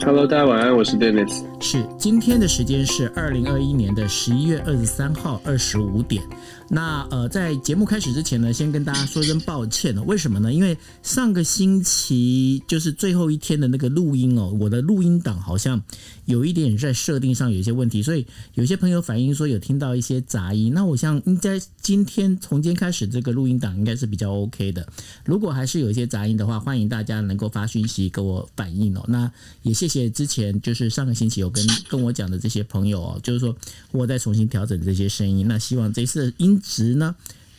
Hello，大家晚安，我是 Dennis。是今天的时间是二零二一年的十一月二十三号二十五点。那呃，在节目开始之前呢，先跟大家说声抱歉哦。为什么呢？因为上个星期就是最后一天的那个录音哦，我的录音档好像有一点在设定上有一些问题，所以有些朋友反映说有听到一些杂音。那我想应该今天从今天开始，这个录音档应该是比较 OK 的。如果还是有一些杂音的话，欢迎大家能够发讯息给我反映哦。那也谢谢之前就是上个星期有跟跟我讲的这些朋友哦，就是说我再重新调整这些声音。那希望这次的音质呢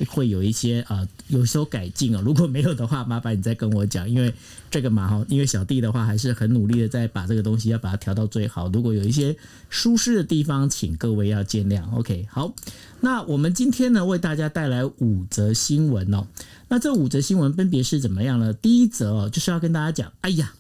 会有一些呃有所改进哦。如果没有的话，麻烦你再跟我讲，因为这个嘛哈，因为小弟的话还是很努力的在把这个东西要把它调到最好。如果有一些舒适的地方，请各位要见谅。OK，好，那我们今天呢为大家带来五则新闻哦。那这五则新闻分别是怎么样呢？第一则哦，就是要跟大家讲，哎呀。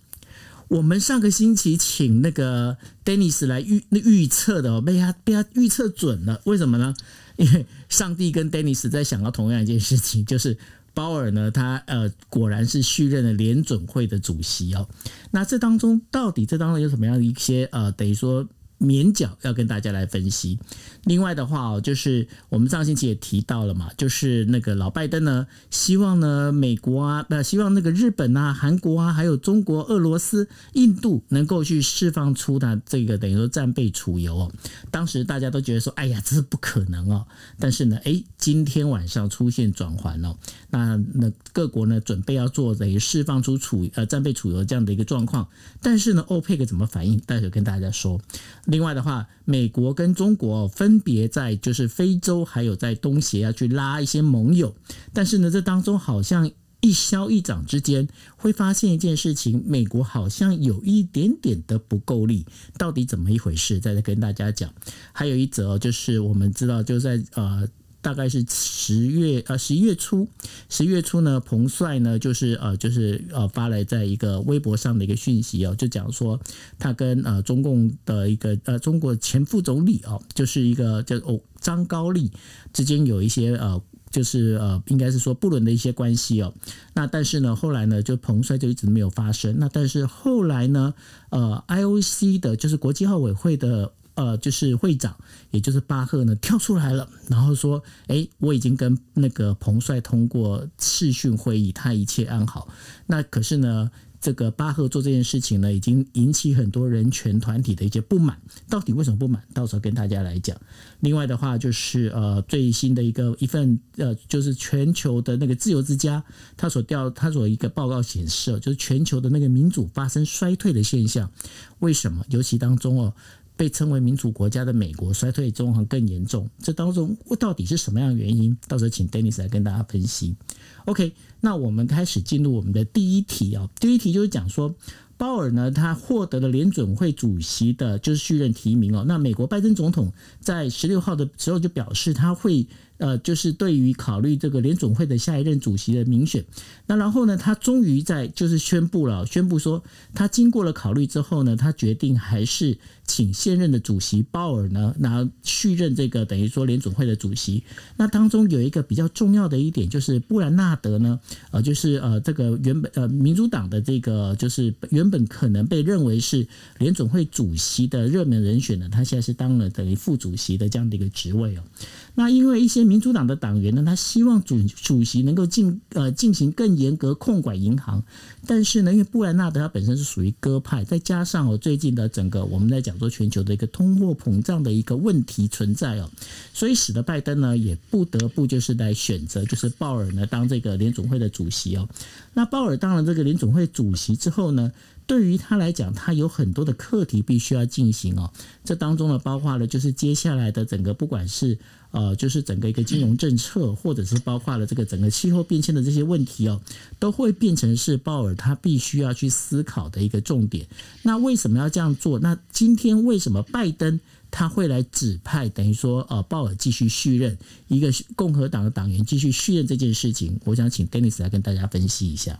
我们上个星期请那个 Dennis 来预预测的哦，被他被他预测准了，为什么呢？因 为上帝跟 Dennis 在想到同样一件事情，就是鲍尔呢，他呃果然是续任了联准会的主席哦。那这当中到底这当中有什么样的一些呃，等于说？免角要跟大家来分析。另外的话哦，就是我们上星期也提到了嘛，就是那个老拜登呢，希望呢美国啊，呃，希望那个日本啊、韩国啊，还有中国、俄罗斯、印度能够去释放出它这个等于说战备储油哦。当时大家都觉得说，哎呀，这是不可能哦。但是呢，哎，今天晚上出现转环哦，那那各国呢准备要做等于释放出储呃战备储油这样的一个状况。但是呢，欧佩克怎么反应？待会跟大家说。另外的话，美国跟中国分别在就是非洲还有在东协要去拉一些盟友，但是呢，这当中好像一消一长之间会发现一件事情，美国好像有一点点的不够力，到底怎么一回事？再跟大家讲。还有一则就是我们知道就在呃。大概是十月呃十一月初，十一月初呢，彭帅呢就是呃就是呃发来在一个微博上的一个讯息哦，就讲说他跟呃中共的一个呃中国前副总理哦，就是一个叫哦张高丽之间有一些呃就是呃应该是说不伦的一些关系哦。那但是呢，后来呢，就彭帅就一直没有发生。那但是后来呢，呃，IOC 的就是国际奥委会的。呃，就是会长，也就是巴赫呢，跳出来了，然后说：“哎，我已经跟那个彭帅通过视讯会议，他一切安好。”那可是呢，这个巴赫做这件事情呢，已经引起很多人权团体的一些不满。到底为什么不满？到时候跟大家来讲。另外的话，就是呃，最新的一个一份呃，就是全球的那个自由之家，他所调他所一个报告显示，就是全球的那个民主发生衰退的现象。为什么？尤其当中哦。被称为民主国家的美国衰退中还更严重，这当中到底是什么样的原因？到时候请 Dennis 来跟大家分析。OK，那我们开始进入我们的第一题啊，第一题就是讲说，鲍尔呢，他获得了联准会主席的就是续任提名哦。那美国拜登总统在十六号的时候就表示，他会。呃，就是对于考虑这个联准会的下一任主席的民选，那然后呢，他终于在就是宣布了，宣布说他经过了考虑之后呢，他决定还是请现任的主席鲍尔呢，然后续任这个等于说联总会的主席。那当中有一个比较重要的一点，就是布兰纳德呢，呃，就是呃这个原本呃民主党的这个就是原本可能被认为是联总会主席的热门人选呢，他现在是当了等于副主席的这样的一个职位哦。那因为一些民主党的党员呢，他希望主主席能够进呃进行更严格控管银行，但是呢，因为布兰纳德他本身是属于鸽派，再加上哦最近的整个我们在讲说全球的一个通货膨胀的一个问题存在哦，所以使得拜登呢也不得不就是来选择就是鲍尔呢当这个联总会的主席哦。那鲍尔当了这个联总会主席之后呢？对于他来讲，他有很多的课题必须要进行哦。这当中呢，包括了就是接下来的整个，不管是呃，就是整个一个金融政策，或者是包括了这个整个气候变迁的这些问题哦，都会变成是鲍尔他必须要去思考的一个重点。那为什么要这样做？那今天为什么拜登他会来指派，等于说呃，鲍尔继续续任一个共和党的党员继续续任这件事情？我想请 Dennis 来跟大家分析一下。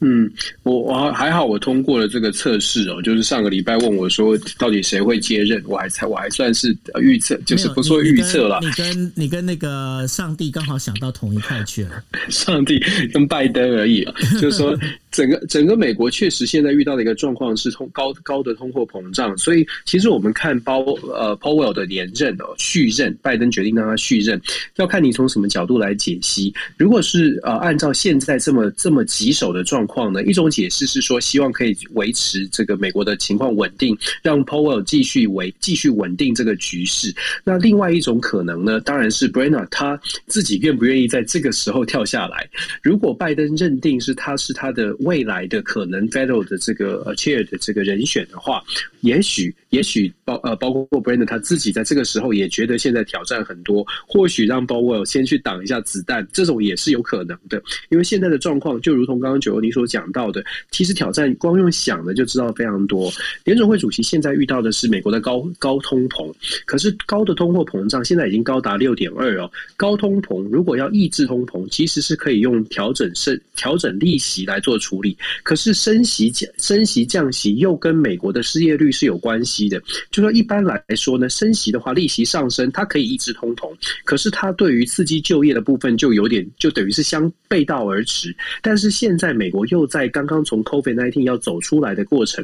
嗯，我我还好，我通过了这个测试哦。就是上个礼拜问我说，到底谁会接任？我还猜，我还算是预测，就是不说预测了。你跟你跟那个上帝刚好想到同一块去了。上帝跟拜登而已啊，就是说。整个整个美国确实现在遇到的一个状况是通高高的通货膨胀，所以其实我们看包呃 Powell 的连任哦续任，拜登决定让他续任，要看你从什么角度来解析。如果是呃按照现在这么这么棘手的状况呢，一种解释是说希望可以维持这个美国的情况稳定，让 Powell 继续维继续稳定这个局势。那另外一种可能呢，当然是 Brenner 他自己愿不愿意在这个时候跳下来。如果拜登认定是他是他的。未来的可能 federal 的这个 chair 的这个人选的话，也许也许包呃包括 Brandon 他自己在这个时候也觉得现在挑战很多，或许让 b o w e l 先去挡一下子弹，这种也是有可能的。因为现在的状况就如同刚刚九欧你所讲到的，其实挑战光用想的就知道非常多。联总会主席现在遇到的是美国的高高通膨，可是高的通货膨胀现在已经高达六点二哦。高通膨如果要抑制通膨，其实是可以用调整升调整利息来做处。理，可是升息降升息降息又跟美国的失业率是有关系的。就说一般来说呢，升息的话，利息上升，它可以抑制通膨，可是它对于刺激就业的部分就有点，就等于是相背道而驰。但是现在美国又在刚刚从 COVID nineteen 要走出来的过程，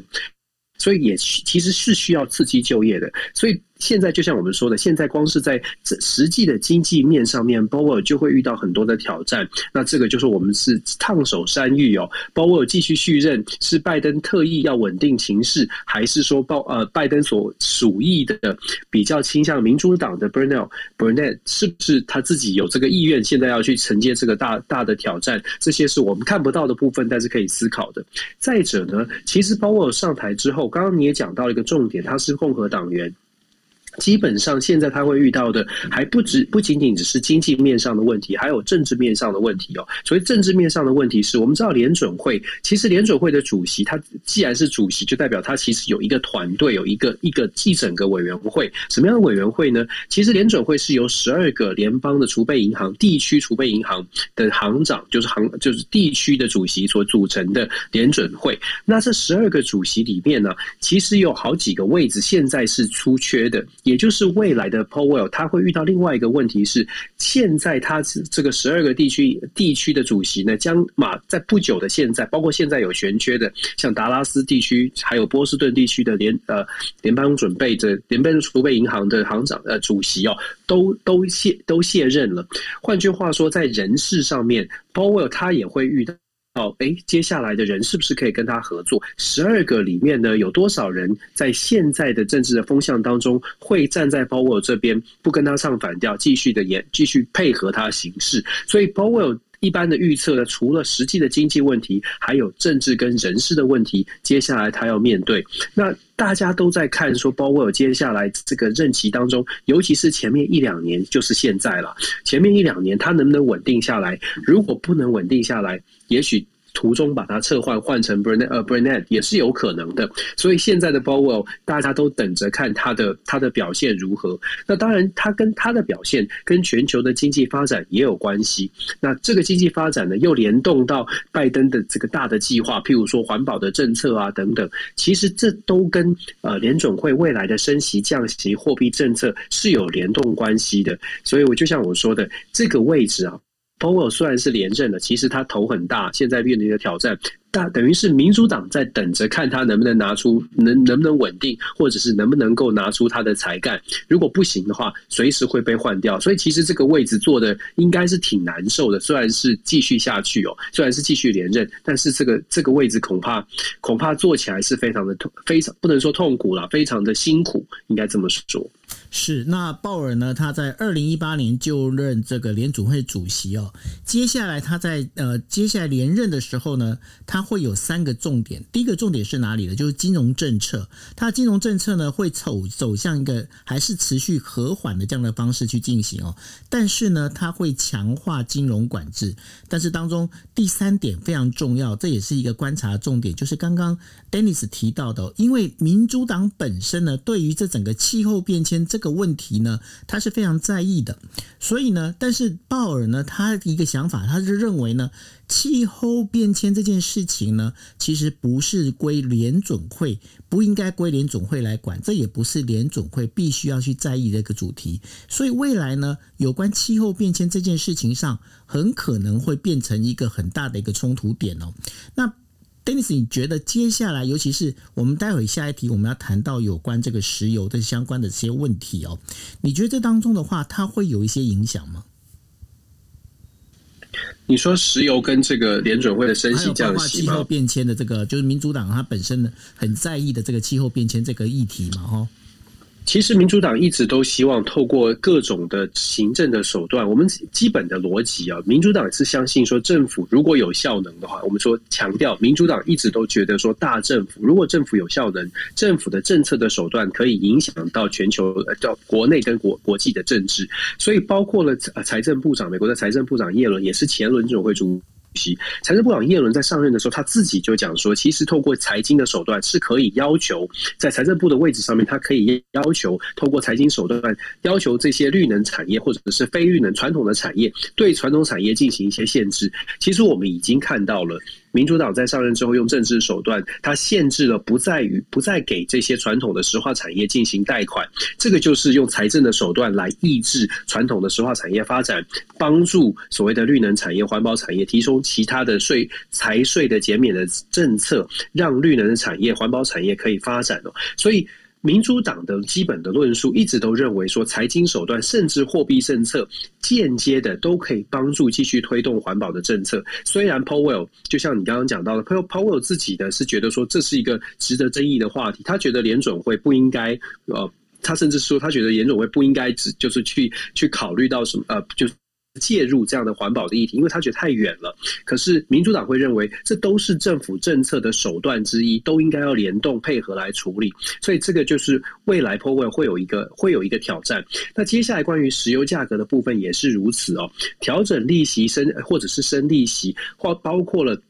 所以也其实是需要刺激就业的，所以。现在就像我们说的，现在光是在这实际的经济面上面，鲍威尔就会遇到很多的挑战。那这个就是我们是烫手山芋哦。鲍威尔继续续任，是拜登特意要稳定情势，还是说鲍呃拜登所属意的比较倾向民主党的 Bernal Bernard 是不是他自己有这个意愿，现在要去承接这个大大的挑战？这些是我们看不到的部分，但是可以思考的。再者呢，其实鲍威尔上台之后，刚刚你也讲到了一个重点，他是共和党员。基本上，现在他会遇到的还不止不仅仅只是经济面上的问题，还有政治面上的问题哦。所以政治面上的问题是我们知道联准会，其实联准会的主席他既然是主席，就代表他其实有一个团队，有一个一个一整个委员会。什么样的委员会呢？其实联准会是由十二个联邦的储备银行、地区储备银行的行长，就是行就是地区的主席所组成的联准会。那这十二个主席里面呢，其实有好几个位置现在是出缺的。也就是未来的 Powell，他会遇到另外一个问题是，现在他这个十二个地区地区的主席呢，将马在不久的现在，包括现在有悬缺的，像达拉斯地区还有波士顿地区的联呃联邦准备的联邦储备银行的行长呃主席哦，都都卸都卸任了。换句话说，在人事上面，Powell 他也会遇到。哦，哎，接下来的人是不是可以跟他合作？十二个里面呢，有多少人在现在的政治的风向当中会站在鲍威尔这边，不跟他唱反调，继续的演，继续配合他行事？所以鲍威尔一般的预测呢，除了实际的经济问题，还有政治跟人事的问题，接下来他要面对。那大家都在看说，包括接下来这个任期当中，尤其是前面一两年，就是现在了。前面一两年他能不能稳定下来？如果不能稳定下来，也许。途中把它撤换换成 Bernard 呃 Bernard 也是有可能的，所以现在的 Powell 大家都等着看他的他的表现如何。那当然，他跟他的表现跟全球的经济发展也有关系。那这个经济发展呢，又联动到拜登的这个大的计划，譬如说环保的政策啊等等。其实这都跟呃联准会未来的升息、降息、货币政策是有联动关系的。所以我就像我说的，这个位置啊。O 虽然是连任了，其实他头很大，现在面临的挑战。大等于是民主党在等着看他能不能拿出能能不能稳定，或者是能不能够拿出他的才干。如果不行的话，随时会被换掉。所以其实这个位置做的应该是挺难受的。虽然是继续下去哦，虽然是继续连任，但是这个这个位置恐怕恐怕做起来是非常的痛，非常不能说痛苦了，非常的辛苦，应该这么说。是那鲍尔呢？他在二零一八年就任这个联储会主席哦。接下来他在呃接下来连任的时候呢，他会有三个重点，第一个重点是哪里呢？就是金融政策。他金融政策呢，会走走向一个还是持续和缓的这样的方式去进行哦。但是呢，他会强化金融管制。但是当中第三点非常重要，这也是一个观察重点，就是刚刚 Dennis 提到的，因为民主党本身呢，对于这整个气候变迁这个问题呢，他是非常在意的。所以呢，但是鲍尔呢，他一个想法，他是认为呢，气候变迁这件事情呢，其实不是归联准会，不应该归联准会来管，这也不是联准会必须要去在意的一个主题。所以未来呢，有关气候变迁这件事情上，很可能会变成一个很大的一个冲突点哦。那 Dennis，你觉得接下来，尤其是我们待会下一题，我们要谈到有关这个石油的相关的这些问题哦，你觉得这当中的话，它会有一些影响吗？你说石油跟这个联准会的升息降息气候变迁的这个，就是民主党它本身的很在意的这个气候变迁这个议题嘛，哈。其实民主党一直都希望透过各种的行政的手段。我们基本的逻辑啊，民主党是相信说，政府如果有效能的话，我们说强调，民主党一直都觉得说，大政府如果政府有效能，政府的政策的手段可以影响到全球、到国内跟国国际的政治。所以，包括了财政部长，美国的财政部长耶伦也是前轮总会主。财政部长耶伦在上任的时候，他自己就讲说，其实透过财经的手段是可以要求在财政部的位置上面，他可以要求透过财经手段要求这些绿能产业或者是非绿能传统的产业对传统产业进行一些限制。其实我们已经看到了。民主党在上任之后，用政治手段，它限制了不再与不再给这些传统的石化产业进行贷款，这个就是用财政的手段来抑制传统的石化产业发展，帮助所谓的绿能产业、环保产业提供其他的税财税的减免的政策，让绿能的产业、环保产业可以发展哦，所以。民主党的基本的论述一直都认为说，财经手段甚至货币政策间接的都可以帮助继续推动环保的政策。虽然 Powell 就像你刚刚讲到的，Powell 自己的是觉得说这是一个值得争议的话题，他觉得联准会不应该呃，他甚至说他觉得联准会不应该只就是去去考虑到什么呃就。介入这样的环保的议题，因为他觉得太远了。可是民主党会认为，这都是政府政策的手段之一，都应该要联动配合来处理。所以这个就是未来 p o w e 会有一个会有一个挑战。那接下来关于石油价格的部分也是如此哦，调整利息升或者是升利息，或包括了。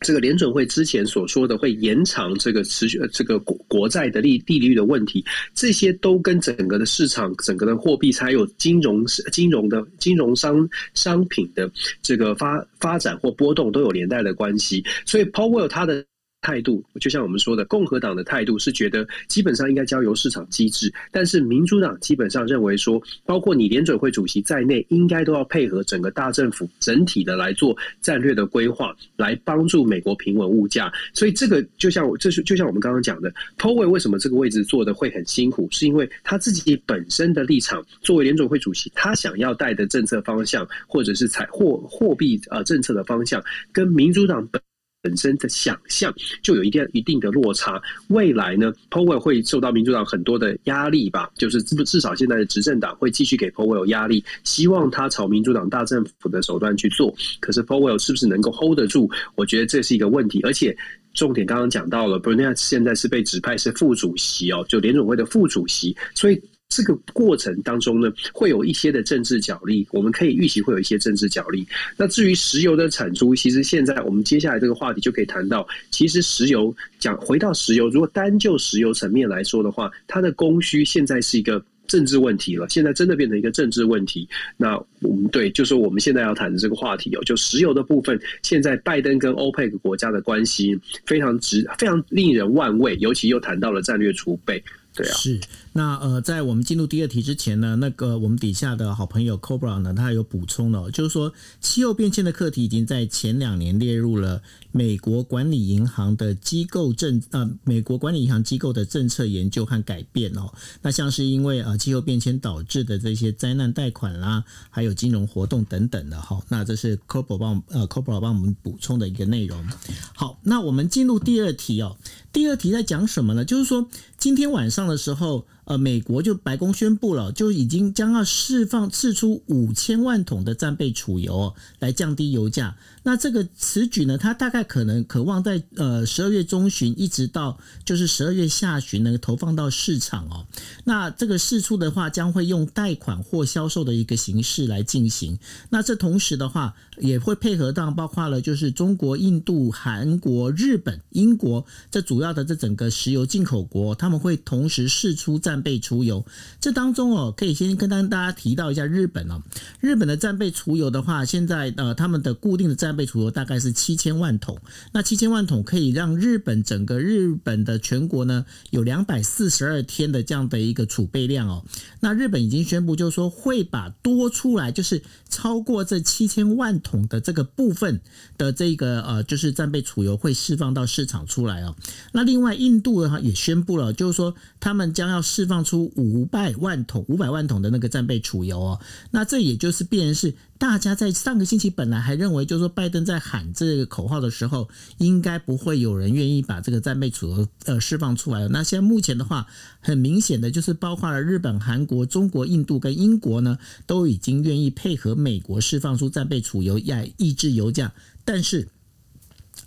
这个联准会之前所说的会延长这个持续这个国国债的利利率的问题，这些都跟整个的市场、整个的货币还有金融、金融的金融商商品的这个发发展或波动都有连带的关系。所以，Powell 他的。态度就像我们说的，共和党的态度是觉得基本上应该交由市场机制，但是民主党基本上认为说，包括你联准会主席在内，应该都要配合整个大政府整体的来做战略的规划，来帮助美国平稳物价。所以这个就像这是就像我们刚刚讲的 p o w e 为什么这个位置做的会很辛苦，是因为他自己本身的立场，作为联准会主席，他想要带的政策方向，或者是财货货币呃政策的方向，跟民主党本。本身的想象就有一定一定的落差。未来呢，Powell 会受到民主党很多的压力吧？就是至至少现在的执政党会继续给 Powell 压力，希望他朝民主党大政府的手段去做。可是 Powell 是不是能够 hold 得住？我觉得这是一个问题。而且重点刚刚讲到了 b e r n a 现在是被指派是副主席哦，就联总会的副主席，所以。这个过程当中呢，会有一些的政治角力，我们可以预期会有一些政治角力。那至于石油的产出，其实现在我们接下来这个话题就可以谈到，其实石油讲回到石油，如果单就石油层面来说的话，它的供需现在是一个政治问题了，现在真的变成一个政治问题。那我们对，就是我们现在要谈的这个话题哦，就石油的部分，现在拜登跟欧佩克国家的关系非常值，非常令人万味，尤其又谈到了战略储备，对啊，是。那呃，在我们进入第二题之前呢，那个我们底下的好朋友 Cobra 呢，他有补充了，就是说气候变迁的课题已经在前两年列入了美国管理银行的机构政呃，美国管理银行机构的政策研究和改变哦。那像是因为呃气候变迁导致的这些灾难贷款啦，还有金融活动等等的哈。那这是 Cobra 帮呃 Cobra 帮我们补充的一个内容。好，那我们进入第二题哦。第二题在讲什么呢？就是说今天晚上的时候。呃，美国就白宫宣布了，就已经将要释放释出五千万桶的战备储油，来降低油价。那这个此举呢，它大概可能渴望在呃十二月中旬一直到就是十二月下旬呢投放到市场哦。那这个试出的话，将会用贷款或销售的一个形式来进行。那这同时的话，也会配合到包括了就是中国、印度、韩国、日本、英国这主要的这整个石油进口国，他们会同时试出战。战备储油。这当中哦，可以先跟大家提到一下日本哦。日本的战备储油的话，现在呃他们的固定的战备储油大概是七千万桶。那七千万桶可以让日本整个日本的全国呢有两百四十二天的这样的一个储备量哦。那日本已经宣布，就是说会把多出来，就是超过这七千万桶的这个部分的这个呃，就是战备储油会释放到市场出来哦。那另外，印度的话也宣布了，就是说他们将要释放出五百万桶、五百万桶的那个战备储油哦。那这也就是变成是。大家在上个星期本来还认为，就是说拜拜登在喊这个口号的时候，应该不会有人愿意把这个战备储油呃释放出来。那现在目前的话，很明显的就是包括了日本、韩国、中国、印度跟英国呢，都已经愿意配合美国释放出战备储油，来抑制油价。但是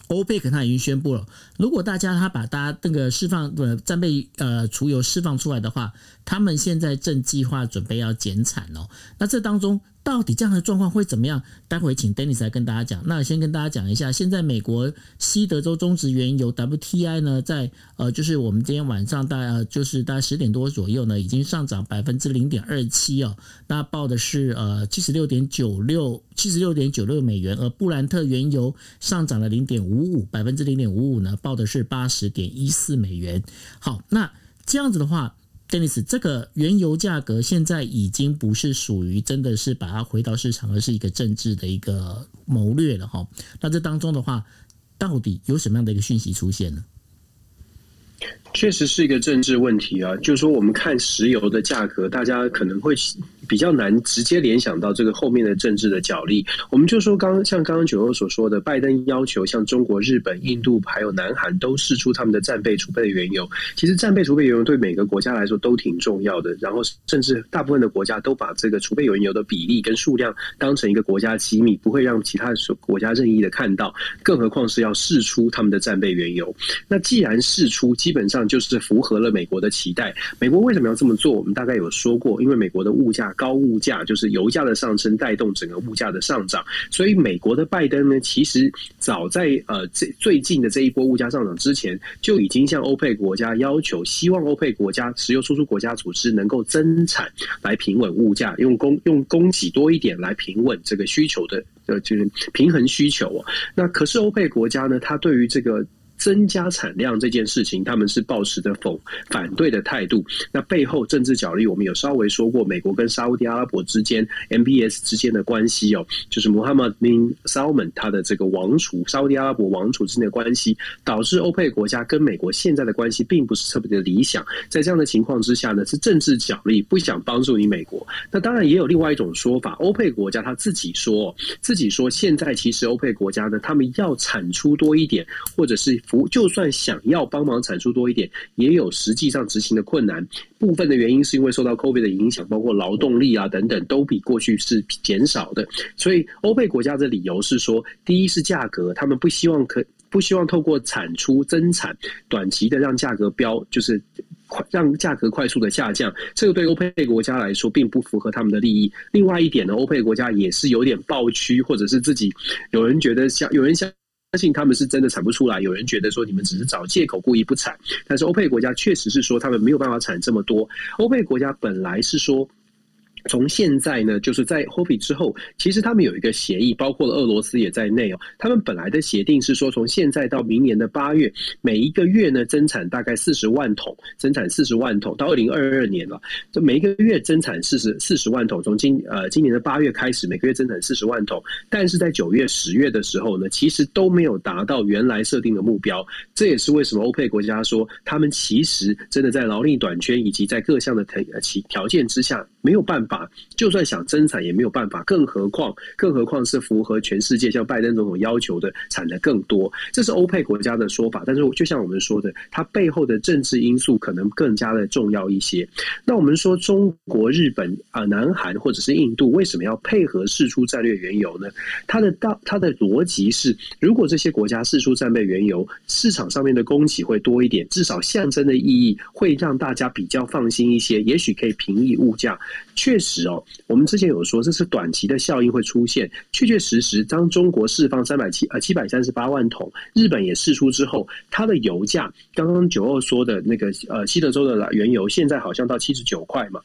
欧佩克他已经宣布了，如果大家他把大家那个释放的战备呃储油释放出来的话，他们现在正计划准备要减产哦。那这当中。到底这样的状况会怎么样？待会请 Dennis 来跟大家讲。那先跟大家讲一下，现在美国西德州中值原油 WTI 呢，在呃，就是我们今天晚上大概就是大概十点多左右呢，已经上涨百分之零点二七哦。那报的是呃七十六点九六七十六点九六美元，而布兰特原油上涨了零点五五百分之零点五五呢，报的是八十点一四美元。好，那这样子的话。Dennis，这个原油价格现在已经不是属于真的是把它回到市场，而是一个政治的一个谋略了哈。那这当中的话，到底有什么样的一个讯息出现呢？确实是一个政治问题啊，就是说我们看石油的价格，大家可能会比较难直接联想到这个后面的政治的角力。我们就说刚像刚刚九欧所说的，拜登要求像中国、日本、印度还有南韩都试出他们的战备储备的原油。其实战备储备原油对每个国家来说都挺重要的，然后甚至大部分的国家都把这个储备原油的比例跟数量当成一个国家机密，不会让其他的国家任意的看到。更何况是要试出他们的战备原油。那既然试出，基本上就是符合了美国的期待。美国为什么要这么做？我们大概有说过，因为美国的物价高，物价就是油价的上升带动整个物价的上涨。所以美国的拜登呢，其实早在呃这最近的这一波物价上涨之前，就已经向欧佩国家要求，希望欧佩国家石油输出国家组织能够增产来平稳物价，用供用供给多一点来平稳这个需求的呃就是平衡需求哦。那可是欧佩国家呢，它对于这个。增加产量这件事情，他们是抱持的否反对的态度。那背后政治角力，我们有稍微说过，美国跟沙地阿拉伯之间 MBS 之间的关系哦，就是 Muhammad bin Salman 他的这个王储，沙地阿拉伯王储之间的关系，导致欧佩国家跟美国现在的关系并不是特别的理想。在这样的情况之下呢，是政治角力，不想帮助你美国。那当然也有另外一种说法，欧佩国家他自己说，自己说现在其实欧佩国家呢，他们要产出多一点，或者是服就算想要帮忙产出多一点，也有实际上执行的困难。部分的原因是因为受到 COVID 的影响，包括劳动力啊等等，都比过去是减少的。所以欧佩国家的理由是说，第一是价格，他们不希望可不希望透过产出增产，短期的让价格飙，就是快让价格快速的下降。这个对欧佩国家来说并不符合他们的利益。另外一点呢，欧佩国家也是有点暴区，或者是自己有人觉得像有人相。相信他们是真的产不出来。有人觉得说你们只是找借口故意不产，但是欧佩国家确实是说他们没有办法产这么多。欧佩国家本来是说。从现在呢，就是在 h o p i 之后，其实他们有一个协议，包括了俄罗斯也在内哦。他们本来的协定是说，从现在到明年的八月，每一个月呢增产大概四十万桶，增产四十万桶，到二零二二年了，就每一个月增产四十四十万桶。从今呃今年的八月开始，每个月增产四十万桶，但是在九月、十月的时候呢，其实都没有达到原来设定的目标。这也是为什么欧佩国家说，他们其实真的在劳力短缺以及在各项的条其条件之下。没有办法，就算想增产也没有办法，更何况，更何况是符合全世界像拜登总统要求的产的更多，这是欧佩国家的说法。但是就像我们说的，它背后的政治因素可能更加的重要一些。那我们说中国、日本啊、南韩或者是印度为什么要配合试出战略原油呢？它的大它的逻辑是，如果这些国家试出战备原油，市场上面的供给会多一点，至少象征的意义会让大家比较放心一些，也许可以平抑物价。确实哦，我们之前有说这是短期的效应会出现，确确实实，当中国释放三百七呃七百三十八万桶，日本也释出之后，它的油价刚刚九二说的那个呃西德州的原油现在好像到七十九块嘛，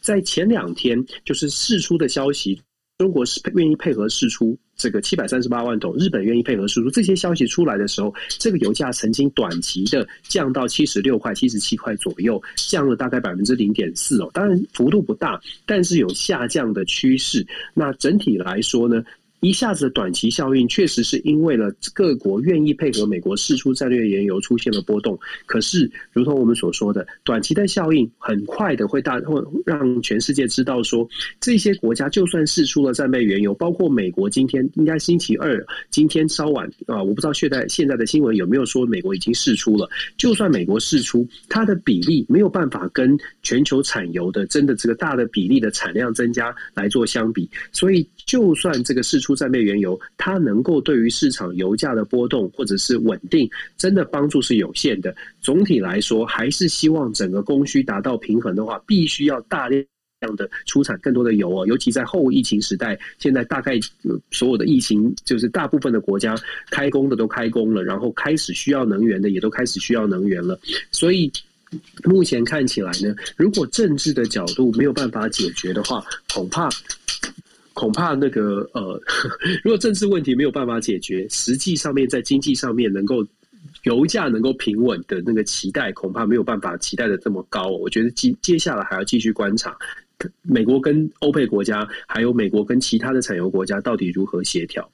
在前两天就是释出的消息。中国是愿意配合试出这个七百三十八万桶，日本愿意配合释出这些消息出来的时候，这个油价曾经短期的降到七十六块、七十七块左右，降了大概百分之零点四哦。当然幅度不大，但是有下降的趋势。那整体来说呢？一下子短期效应，确实是因为了各国愿意配合美国释出战略原油出现了波动。可是，如同我们所说的，短期的效应很快的会大，会让全世界知道说，这些国家就算释出了战备原油，包括美国今天应该星期二，今天稍晚啊，我不知道现在现在的新闻有没有说美国已经释出了。就算美国释出，它的比例没有办法跟全球产油的真的这个大的比例的产量增加来做相比，所以。就算这个释出战备原油，它能够对于市场油价的波动或者是稳定，真的帮助是有限的。总体来说，还是希望整个供需达到平衡的话，必须要大量的出产更多的油哦。尤其在后疫情时代，现在大概所有的疫情，就是大部分的国家开工的都开工了，然后开始需要能源的也都开始需要能源了。所以目前看起来呢，如果政治的角度没有办法解决的话，恐怕。恐怕那个呃，如果政治问题没有办法解决，实际上面在经济上面能够油价能够平稳的那个期待，恐怕没有办法期待的这么高。我觉得接接下来还要继续观察美国跟欧佩国家，还有美国跟其他的产油国家到底如何协调。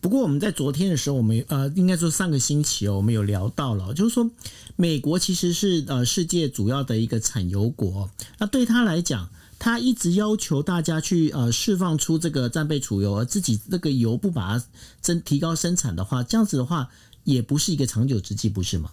不过我们在昨天的时候，我们呃，应该说上个星期哦，我们有聊到了，就是说美国其实是呃世界主要的一个产油国，那对他来讲。他一直要求大家去呃释放出这个战备储油，而自己那个油不把它增提高生产的话，这样子的话也不是一个长久之计，不是吗？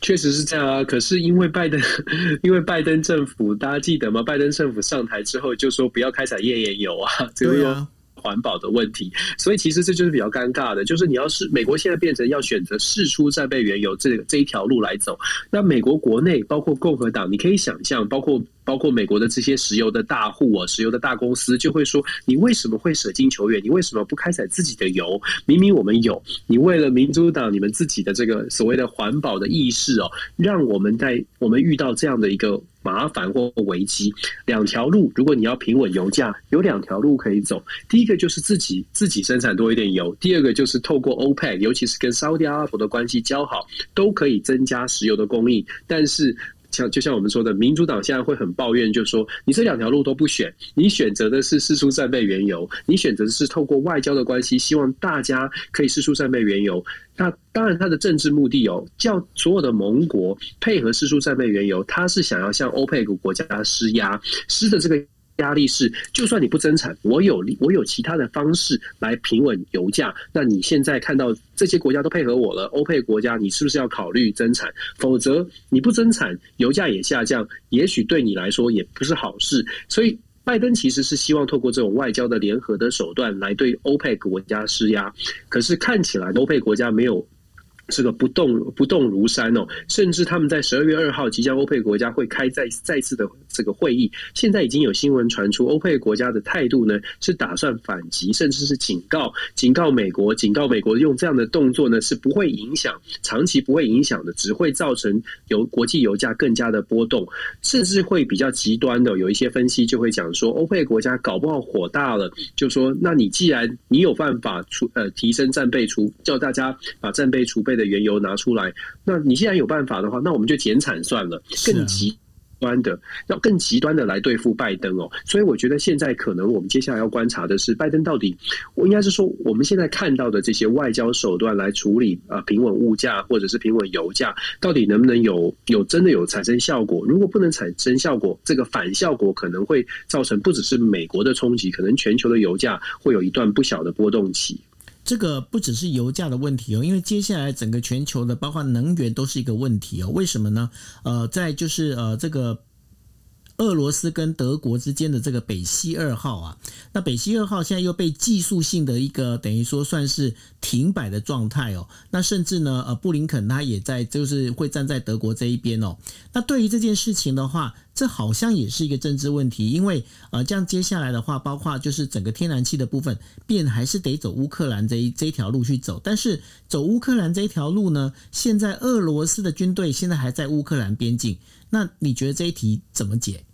确实是这样啊。可是因为拜登，因为拜登政府，大家记得吗？拜登政府上台之后就说不要开采页岩油啊，这个环保的问题。所以其实这就是比较尴尬的，就是你要是美国现在变成要选择试出战备原油这这一条路来走，那美国国内包括共和党，你可以想象，包括。包括美国的这些石油的大户啊，石油的大公司就会说：“你为什么会舍近求远？你为什么不开采自己的油？明明我们有，你为了民主党你们自己的这个所谓的环保的意识哦，让我们在我们遇到这样的一个麻烦或危机，两条路，如果你要平稳油价，有两条路可以走。第一个就是自己自己生产多一点油，第二个就是透过欧佩，尤其是跟沙特阿拉伯的关系较好，都可以增加石油的供应，但是。像就像我们说的，民主党现在会很抱怨，就说你这两条路都不选，你选择的是四出战备原油，你选择的是透过外交的关系，希望大家可以四出战备原油。那当然，他的政治目的有，叫所有的盟国配合四出战备原油，他是想要向欧佩克国家施压，施的这个。压力是，就算你不增产，我有我有其他的方式来平稳油价。那你现在看到这些国家都配合我了，欧佩国家，你是不是要考虑增产？否则你不增产，油价也下降，也许对你来说也不是好事。所以，拜登其实是希望透过这种外交的联合的手段来对欧佩克国家施压。可是看起来欧佩国家没有。这个不动不动如山哦，甚至他们在十二月二号即将欧佩国家会开再再次的这个会议，现在已经有新闻传出，欧佩国家的态度呢是打算反击，甚至是警告警告美国，警告美国用这样的动作呢是不会影响长期不会影响的，只会造成油国际油价更加的波动，甚至会比较极端的。有一些分析就会讲说，欧佩国家搞不好火大了，就说那你既然你有办法储呃提升战备储，叫大家把战备储备的。原油拿出来，那你既然有办法的话，那我们就减产算了。更极端的，要更极端的来对付拜登哦。所以我觉得现在可能我们接下来要观察的是，拜登到底，我应该是说，我们现在看到的这些外交手段来处理啊，平稳物价或者是平稳油价，到底能不能有有真的有产生效果？如果不能产生效果，这个反效果可能会造成不只是美国的冲击，可能全球的油价会有一段不小的波动期。这个不只是油价的问题哦，因为接下来整个全球的包括能源都是一个问题哦。为什么呢？呃，在就是呃这个。俄罗斯跟德国之间的这个北溪二号啊，那北溪二号现在又被技术性的一个等于说算是停摆的状态哦。那甚至呢，呃，布林肯他也在就是会站在德国这一边哦。那对于这件事情的话，这好像也是一个政治问题，因为呃，这样接下来的话，包括就是整个天然气的部分，变还是得走乌克兰这一这一条路去走。但是走乌克兰这一条路呢，现在俄罗斯的军队现在还在乌克兰边境，那你觉得这一题怎么解？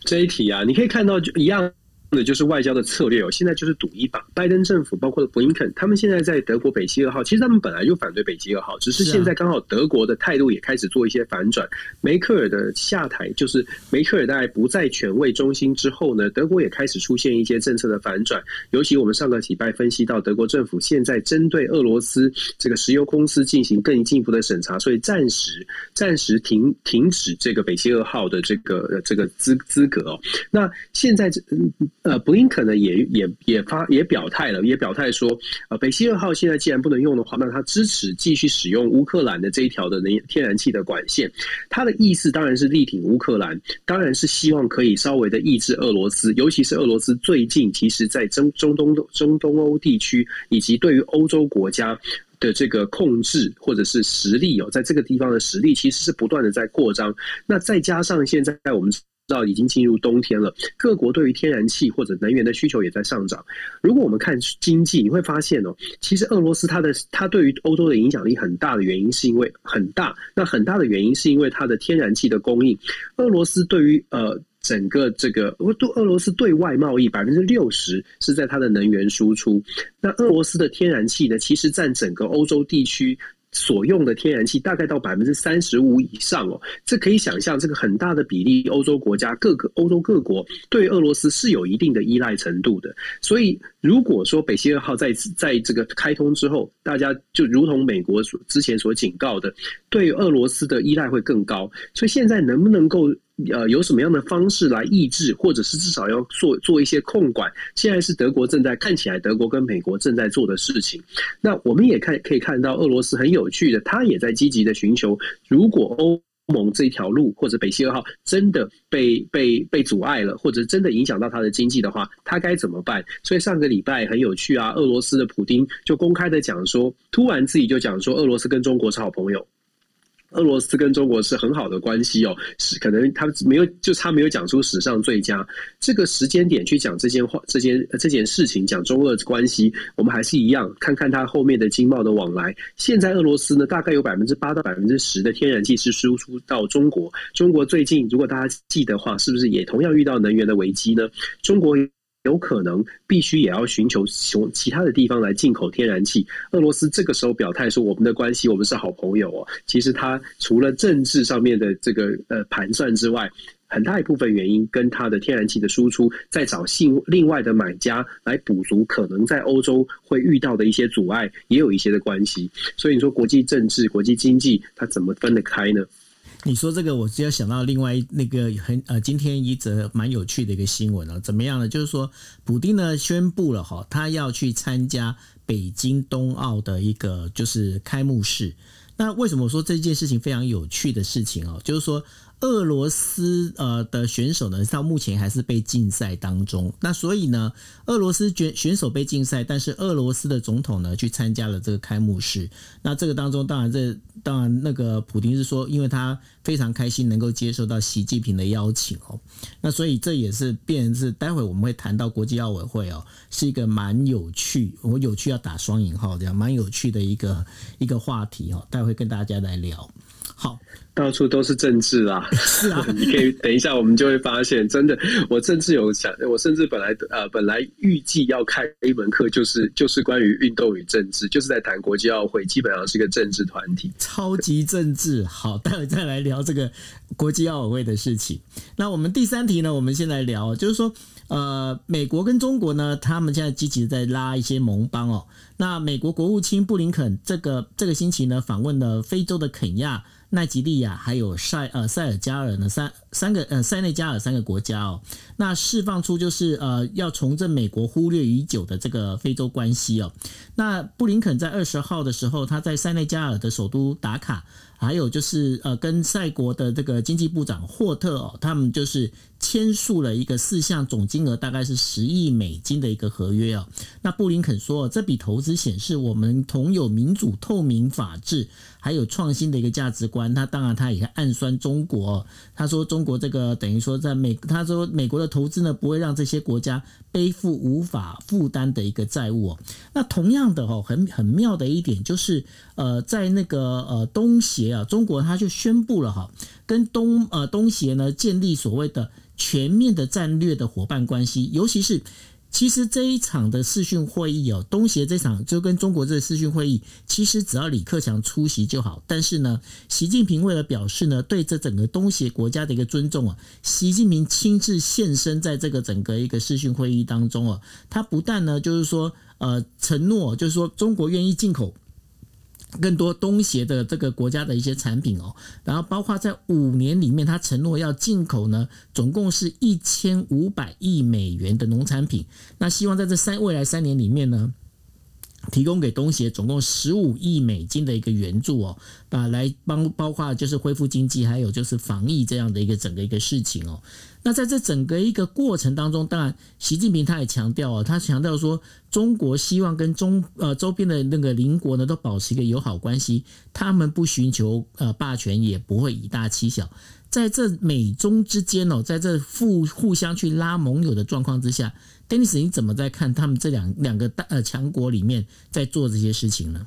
这一题啊，你可以看到就一样。的就是外交的策略哦，现在就是赌一把。拜登政府包括布林肯，他们现在在德国北溪二号，其实他们本来就反对北溪二号，只是现在刚好德国的态度也开始做一些反转。梅克尔的下台，就是梅克尔大概不在权位中心之后呢，德国也开始出现一些政策的反转。尤其我们上个礼拜分析到，德国政府现在针对俄罗斯这个石油公司进行更进一步的审查，所以暂时暂时停停止这个北溪二号的这个这个资资格哦。那现在这呃，布林肯呢也也也发也表态了，也表态说，呃，北溪二号现在既然不能用的话，那他支持继续使用乌克兰的这一条的能天然气的管线。他的意思当然是力挺乌克兰，当然是希望可以稍微的抑制俄罗斯，尤其是俄罗斯最近其实在中中东中东欧地区以及对于欧洲国家的这个控制或者是实力哦，在这个地方的实力其实是不断的在扩张。那再加上现在我们。到已经进入冬天了，各国对于天然气或者能源的需求也在上涨。如果我们看经济，你会发现哦，其实俄罗斯它的它对于欧洲的影响力很大的原因是因为很大，那很大的原因是因为它的天然气的供应。俄罗斯对于呃整个这个俄俄罗斯对外贸易百分之六十是在它的能源输出，那俄罗斯的天然气呢，其实占整个欧洲地区。所用的天然气大概到百分之三十五以上哦，这可以想象这个很大的比例，欧洲国家各个欧洲各国对俄罗斯是有一定的依赖程度的。所以如果说北溪二号在在这个开通之后，大家就如同美国所之前所警告的，对俄罗斯的依赖会更高。所以现在能不能够？呃，有什么样的方式来抑制，或者是至少要做做一些控管？现在是德国正在看起来，德国跟美国正在做的事情。那我们也看可以看到，俄罗斯很有趣的，他也在积极的寻求，如果欧盟这条路或者北溪二号真的被被被阻碍了，或者真的影响到他的经济的话，他该怎么办？所以上个礼拜很有趣啊，俄罗斯的普丁就公开的讲说，突然自己就讲说，俄罗斯跟中国是好朋友。俄罗斯跟中国是很好的关系哦，是可能他没有，就他没有讲出史上最佳这个时间点去讲这件话，这件这件事情讲中俄关系，我们还是一样看看他后面的经贸的往来。现在俄罗斯呢，大概有百分之八到百分之十的天然气是输出到中国。中国最近如果大家记得话，是不是也同样遇到能源的危机呢？中国。有可能必须也要寻求从其他的地方来进口天然气。俄罗斯这个时候表态说，我们的关系我们是好朋友哦。其实他除了政治上面的这个呃盘算之外，很大一部分原因跟他的天然气的输出在找另另外的买家来补足可能在欧洲会遇到的一些阻碍，也有一些的关系。所以你说国际政治、国际经济，它怎么分得开呢？你说这个，我就要想到另外那个很呃，今天一则蛮有趣的一个新闻啊，怎么样呢？就是说，普丁呢宣布了哈，他要去参加北京冬奥的一个就是开幕式。那为什么我说这件事情非常有趣的事情哦？就是说。俄罗斯呃的选手呢，到目前还是被禁赛当中。那所以呢，俄罗斯选选手被禁赛，但是俄罗斯的总统呢去参加了这个开幕式。那这个当中，当然这当然那个普京是说，因为他非常开心能够接受到习近平的邀请哦。那所以这也是变是待会我们会谈到国际奥委会哦，是一个蛮有趣，我有趣要打双引号这样蛮有趣的一个一个话题哦，待会跟大家来聊。好。到处都是政治啦，是啊，你可以等一下，我们就会发现，真的，我甚至有想，我甚至本来呃本来预计要开一门课，就是就是关于运动与政治，就是在谈国际奥会，基本上是一个政治团体，超级政治。好，待会再来聊这个国际奥委会的事情。那我们第三题呢，我们先来聊，就是说，呃，美国跟中国呢，他们现在积极在拉一些盟邦哦。那美国国务卿布林肯这个这个星期呢，访问了非洲的肯亚。奈及利亚还有塞呃塞尔加尔呢三三个呃塞内加尔三个国家哦，那释放出就是呃要重振美国忽略已久的这个非洲关系哦。那布林肯在二十号的时候，他在塞内加尔的首都打卡。还有就是呃，跟赛国的这个经济部长霍特哦，他们就是签署了一个四项总金额大概是十亿美金的一个合约哦。那布林肯说，这笔投资显示我们同有民主、透明、法治。还有创新的一个价值观，他当然他也暗酸中国。他说中国这个等于说在美，他说美国的投资呢不会让这些国家背负无法负担的一个债务哦。那同样的哦，很很妙的一点就是，呃，在那个呃东协啊，中国他就宣布了哈，跟东呃东协呢建立所谓的全面的战略的伙伴关系，尤其是。其实这一场的视讯会议哦，东协这场就跟中国这个视讯会议，其实只要李克强出席就好。但是呢，习近平为了表示呢对这整个东协国家的一个尊重啊，习近平亲自现身在这个整个一个视讯会议当中哦，他不但呢就是说呃承诺，就是说中国愿意进口。更多东协的这个国家的一些产品哦，然后包括在五年里面，他承诺要进口呢，总共是一千五百亿美元的农产品。那希望在这三未来三年里面呢，提供给东协总共十五亿美金的一个援助哦，啊，来帮包括就是恢复经济，还有就是防疫这样的一个整个一个事情哦。那在这整个一个过程当中，当然，习近平他也强调啊，他强调说，中国希望跟中呃周边的那个邻国呢都保持一个友好关系，他们不寻求呃霸权，也不会以大欺小。在这美中之间哦，在这互互相去拉盟友的状况之下，Denis，你怎么在看他们这两两个大呃强国里面在做这些事情呢？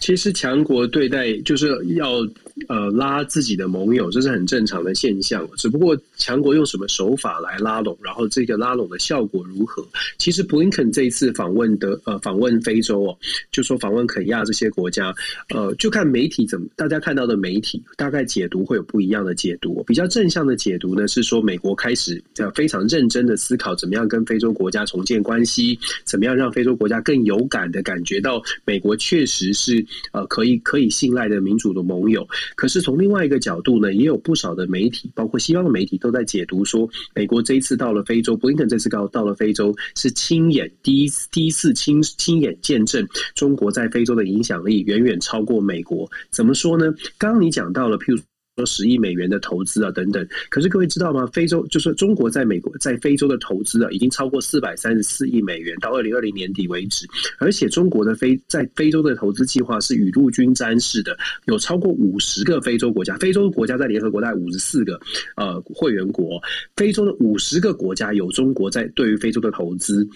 其实强国对待就是要呃拉自己的盟友，这是很正常的现象。只不过强国用什么手法来拉拢，然后这个拉拢的效果如何？其实布林肯这一次访问的呃访问非洲哦，就说访问肯亚这些国家，呃，就看媒体怎么大家看到的媒体大概解读会有不一样的解读。比较正向的解读呢，是说美国开始要非常认真的思考怎么样跟非洲国家重建关系，怎么样让非洲国家更有感的感觉到美国确实。是呃可以可以信赖的民主的盟友，可是从另外一个角度呢，也有不少的媒体，包括西方的媒体，都在解读说，美国这一次到了非洲，布林肯这次到到了非洲，是亲眼第一第一次亲亲眼见证中国在非洲的影响力远远超过美国。怎么说呢？刚刚你讲到了，譬如。说十亿美元的投资啊，等等。可是各位知道吗？非洲就是中国在美国在非洲的投资啊，已经超过四百三十四亿美元，到二零二零年底为止。而且中国的非在非洲的投资计划是雨露均沾式的，有超过五十个非洲国家，非洲国家在联合国大概五十四个呃会员国，非洲的五十个国家有中国在对于非洲的投资，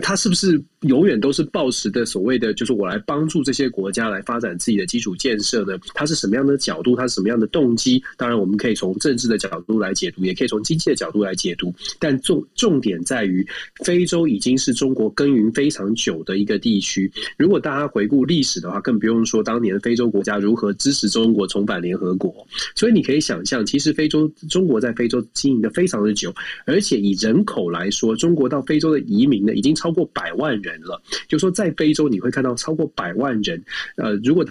它是不是永远都是抱持的所谓的就是我来帮助这些国家来发展自己的基础建设呢？它是什么样的角度？它是什么样的？动机当然，我们可以从政治的角度来解读，也可以从经济的角度来解读。但重重点在于，非洲已经是中国耕耘非常久的一个地区。如果大家回顾历史的话，更不用说当年非洲国家如何支持中国重返联合国。所以你可以想象，其实非洲中国在非洲经营的非常的久，而且以人口来说，中国到非洲的移民呢，已经超过百万人了。就说在非洲，你会看到超过百万人。呃，如果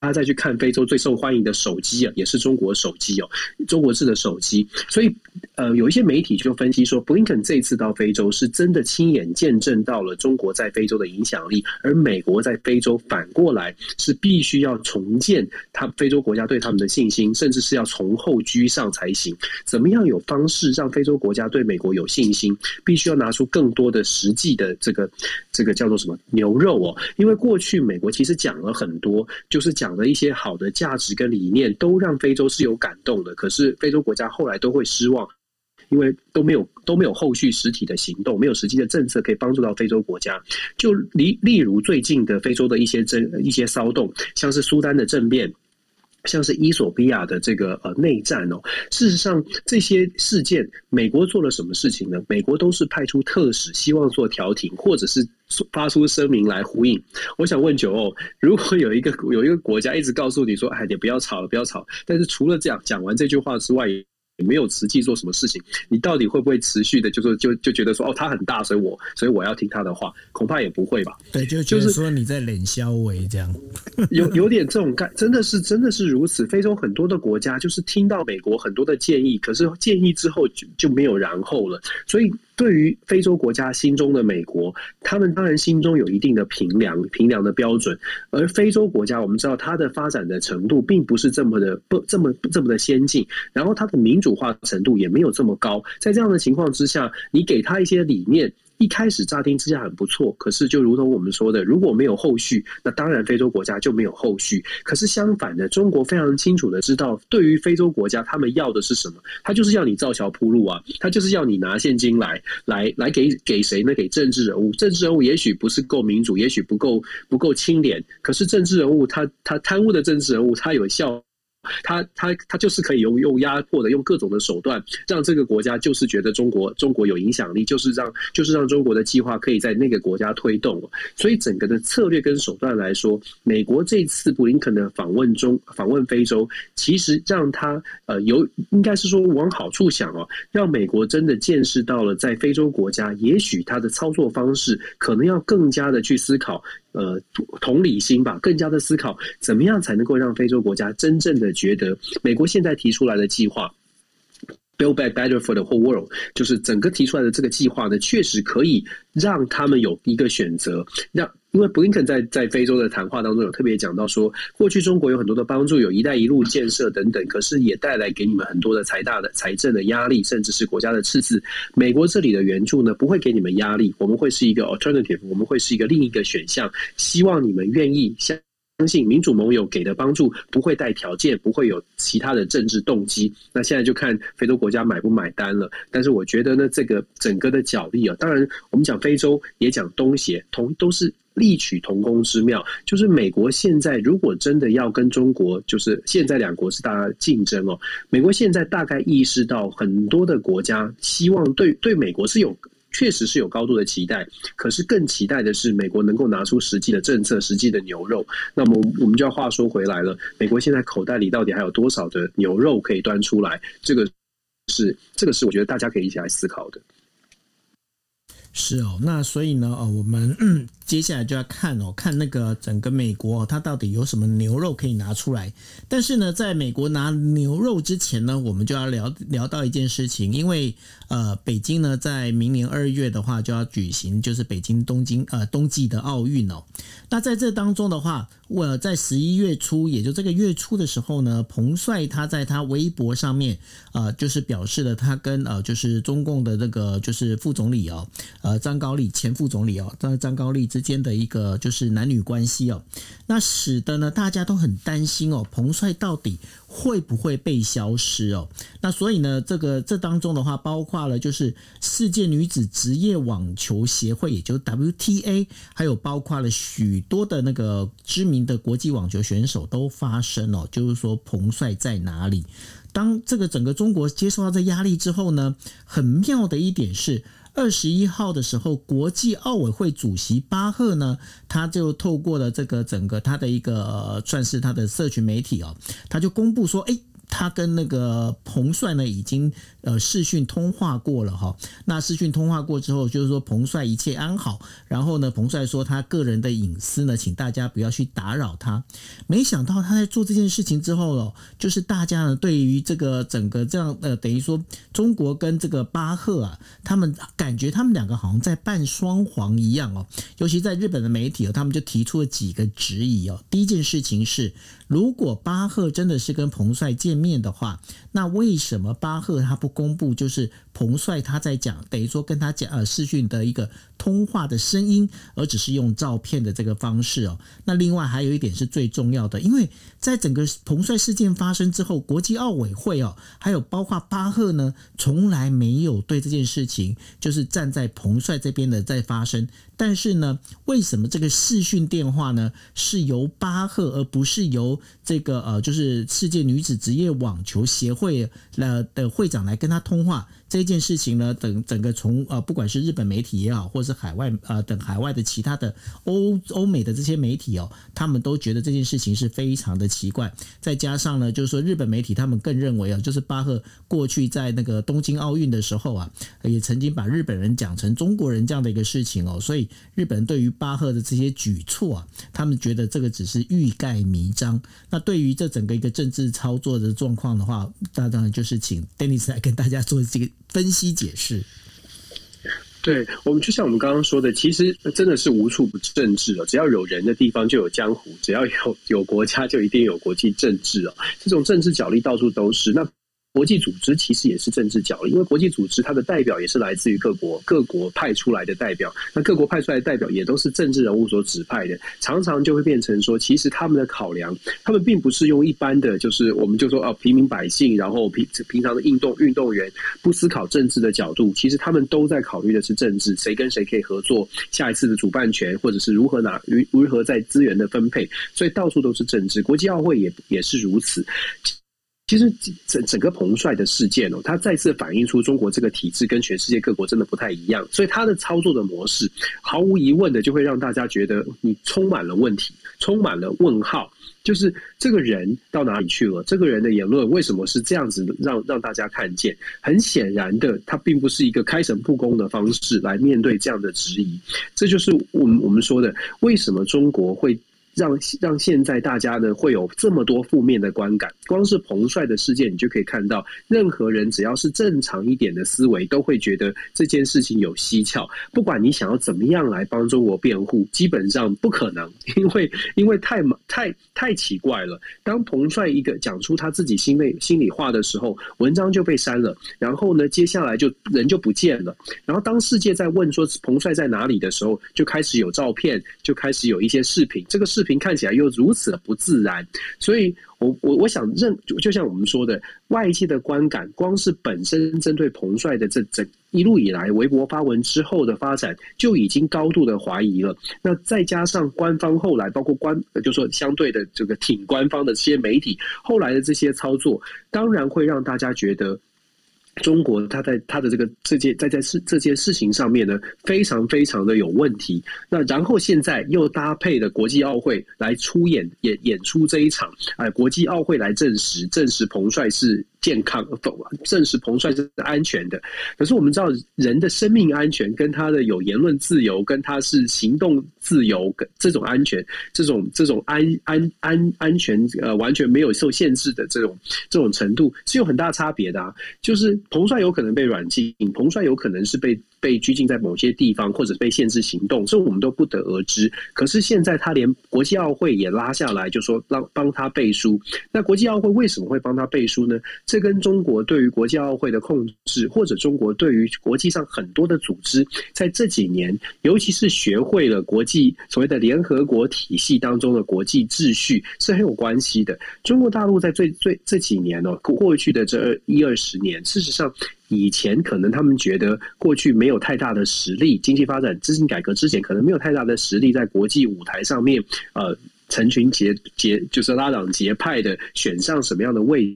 他再去看非洲最受欢迎的手机啊，也是中国手机哦，中国制的手机。所以，呃，有一些媒体就分析说，布林肯这次到非洲是真的亲眼见证到了中国在非洲的影响力，而美国在非洲反过来是必须要重建他非洲国家对他们的信心，甚至是要从后居上才行。怎么样有方式让非洲国家对美国有信心？必须要拿出更多的实际的这个这个叫做什么牛肉哦？因为过去美国其实讲了很多，就是讲。讲的一些好的价值跟理念，都让非洲是有感动的。可是非洲国家后来都会失望，因为都没有都没有后续实体的行动，没有实际的政策可以帮助到非洲国家。就例例如最近的非洲的一些争一些骚动，像是苏丹的政变。像是伊索比亚的这个呃内战哦，事实上这些事件，美国做了什么事情呢？美国都是派出特使，希望做调停，或者是发出声明来呼应。我想问九欧，如果有一个有一个国家一直告诉你说，哎，你不要吵了，不要吵，但是除了这样讲完这句话之外，没有实际做什么事情，你到底会不会持续的，就说就就觉得说哦，他很大，所以我所以我要听他的话，恐怕也不会吧？对，就就是说你在冷消维这样，有有点这种感，真的是真的是如此。非洲很多的国家就是听到美国很多的建议，可是建议之后就就没有然后了，所以。对于非洲国家心中的美国，他们当然心中有一定的评量评量的标准。而非洲国家，我们知道它的发展的程度并不是这么的不这么这么的先进，然后它的民主化程度也没有这么高。在这样的情况之下，你给他一些理念。一开始乍听之下很不错，可是就如同我们说的，如果没有后续，那当然非洲国家就没有后续。可是相反的，中国非常清楚的知道，对于非洲国家，他们要的是什么？他就是要你造桥铺路啊，他就是要你拿现金来，来来给给谁呢？给政治人物。政治人物也许不是够民主，也许不够不够清廉，可是政治人物他他贪污的政治人物，他有效。他他他就是可以用用压迫的，用各种的手段，让这个国家就是觉得中国中国有影响力，就是让就是让中国的计划可以在那个国家推动。所以整个的策略跟手段来说，美国这次布林肯的访问中访问非洲，其实让他呃有应该是说往好处想哦，让美国真的见识到了在非洲国家，也许他的操作方式可能要更加的去思考。呃，同理心吧，更加的思考怎么样才能够让非洲国家真正的觉得美国现在提出来的计划，Build Back Better for the Whole World，就是整个提出来的这个计划呢，确实可以让他们有一个选择，让。因为布林肯在在非洲的谈话当中有特别讲到说，过去中国有很多的帮助，有一带一路建设等等，可是也带来给你们很多的财大的财政的压力，甚至是国家的赤字。美国这里的援助呢，不会给你们压力，我们会是一个 alternative，我们会是一个另一个选项，希望你们愿意相相信民主盟友给的帮助不会带条件，不会有其他的政治动机。那现在就看非洲国家买不买单了。但是我觉得呢，这个整个的角力啊，当然我们讲非洲，也讲东协，同都是。异曲同工之妙，就是美国现在如果真的要跟中国，就是现在两国是大家竞争哦。美国现在大概意识到很多的国家希望对对美国是有确实是有高度的期待，可是更期待的是美国能够拿出实际的政策、实际的牛肉。那么我们就要话说回来了，美国现在口袋里到底还有多少的牛肉可以端出来？这个是这个是我觉得大家可以一起来思考的。是哦，那所以呢，哦，我们 接下来就要看哦，看那个整个美国，它到底有什么牛肉可以拿出来。但是呢，在美国拿牛肉之前呢，我们就要聊聊到一件事情，因为呃，北京呢，在明年二月的话就要举行，就是北京东京呃冬季的奥运哦。那在这当中的话，我在十一月初，也就这个月初的时候呢，彭帅他在他微博上面啊，就是表示了他跟呃，就是中共的这个就是副总理哦。呃张高丽前副总理哦，张张高丽之间的一个就是男女关系哦，那使得呢大家都很担心哦，彭帅到底会不会被消失哦？那所以呢，这个这当中的话，包括了就是世界女子职业网球协会，也就是 WTA，还有包括了许多的那个知名的国际网球选手都发声哦，就是说彭帅在哪里？当这个整个中国接受到这压力之后呢，很妙的一点是。二十一号的时候，国际奥委会主席巴赫呢，他就透过了这个整个他的一个算是他的社群媒体啊，他就公布说，哎。他跟那个彭帅呢，已经呃视讯通话过了哈。那视讯通话过之后，就是说彭帅一切安好。然后呢，彭帅说他个人的隐私呢，请大家不要去打扰他。没想到他在做这件事情之后哦，就是大家呢对于这个整个这样呃，等于说中国跟这个巴赫啊，他们感觉他们两个好像在扮双簧一样哦。尤其在日本的媒体哦，他们就提出了几个质疑哦。第一件事情是。如果巴赫真的是跟彭帅见面的话，那为什么巴赫他不公布？就是彭帅他在讲，等于说跟他讲呃视讯的一个通话的声音，而只是用照片的这个方式哦。那另外还有一点是最重要的，因为在整个彭帅事件发生之后，国际奥委会哦，还有包括巴赫呢，从来没有对这件事情就是站在彭帅这边的在发生。但是呢，为什么这个视讯电话呢是由巴赫而不是由这个呃，就是世界女子职业网球协会呃的会长来跟他通话？这件事情呢，等整个从呃，不管是日本媒体也好，或是海外呃等海外的其他的欧欧美的这些媒体哦，他们都觉得这件事情是非常的奇怪。再加上呢，就是说日本媒体他们更认为啊，就是巴赫过去在那个东京奥运的时候啊，也曾经把日本人讲成中国人这样的一个事情哦，所以日本对于巴赫的这些举措啊，他们觉得这个只是欲盖弥彰。那对于这整个一个政治操作的状况的话，那当然就是请 Dennis 来跟大家做这个。分析解释，对我们就像我们刚刚说的，其实真的是无处不政治哦。只要有人的地方就有江湖，只要有有国家就一定有国际政治哦。这种政治角力到处都是。那国际组织其实也是政治角力，因为国际组织它的代表也是来自于各国各国派出来的代表，那各国派出来的代表也都是政治人物所指派的，常常就会变成说，其实他们的考量，他们并不是用一般的，就是我们就说哦，平民百姓，然后平平常的运动运动员不思考政治的角度，其实他们都在考虑的是政治，谁跟谁可以合作，下一次的主办权，或者是如何拿如如何在资源的分配，所以到处都是政治，国际奥会也也是如此。其实整整个彭帅的事件哦，它再次反映出中国这个体制跟全世界各国真的不太一样，所以他的操作的模式，毫无疑问的就会让大家觉得你充满了问题，充满了问号。就是这个人到哪里去了？这个人的言论为什么是这样子让让大家看见？很显然的，他并不是一个开诚布公的方式来面对这样的质疑。这就是我们我们说的，为什么中国会。让让现在大家呢会有这么多负面的观感，光是彭帅的事件，你就可以看到，任何人只要是正常一点的思维，都会觉得这件事情有蹊跷。不管你想要怎么样来帮中国辩护，基本上不可能，因为因为太太太奇怪了。当彭帅一个讲出他自己心内心里话的时候，文章就被删了，然后呢，接下来就人就不见了。然后当世界在问说彭帅在哪里的时候，就开始有照片，就开始有一些视频。这个视看起来又如此的不自然，所以我我我想认，就像我们说的，外界的观感，光是本身针对彭帅的这整一路以来微博发文之后的发展，就已经高度的怀疑了。那再加上官方后来，包括官，就说相对的这个挺官方的这些媒体后来的这些操作，当然会让大家觉得。中国他在他的这个这件在在事这件事情上面呢，非常非常的有问题。那然后现在又搭配的国际奥会来出演演演出这一场，哎，国际奥会来证实证实彭帅是。健康否证实彭帅是安全的，可是我们知道人的生命安全跟他的有言论自由，跟他是行动自由，跟这种安全，这种这种安安安安全呃完全没有受限制的这种这种程度是有很大差别的啊。就是彭帅有可能被软禁，彭帅有可能是被。被拘禁在某些地方，或者被限制行动，这我们都不得而知。可是现在他连国际奥会也拉下来，就说让帮他背书。那国际奥会为什么会帮他背书呢？这跟中国对于国际奥会的控制，或者中国对于国际上很多的组织，在这几年，尤其是学会了国际所谓的联合国体系当中的国际秩序，是很有关系的。中国大陆在最最这几年哦，过去的这一二十年，事实上。以前可能他们觉得过去没有太大的实力，经济发展、资金改革之前可能没有太大的实力，在国际舞台上面，呃，成群结结就是拉党结派的选上什么样的位。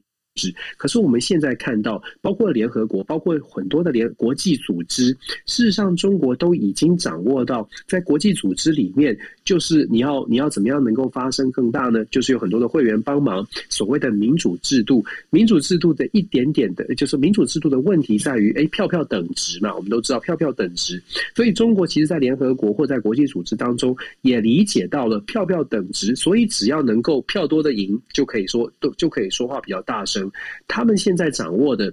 可是我们现在看到，包括联合国，包括很多的联国际组织，事实上中国都已经掌握到，在国际组织里面，就是你要你要怎么样能够发生更大呢？就是有很多的会员帮忙，所谓的民主制度，民主制度的一点点的，就是民主制度的问题在于，哎，票票等值嘛，我们都知道票票等值，所以中国其实，在联合国或在国际组织当中，也理解到了票票等值，所以只要能够票多的赢，就可以说都就可以说话比较大声。他们现在掌握的，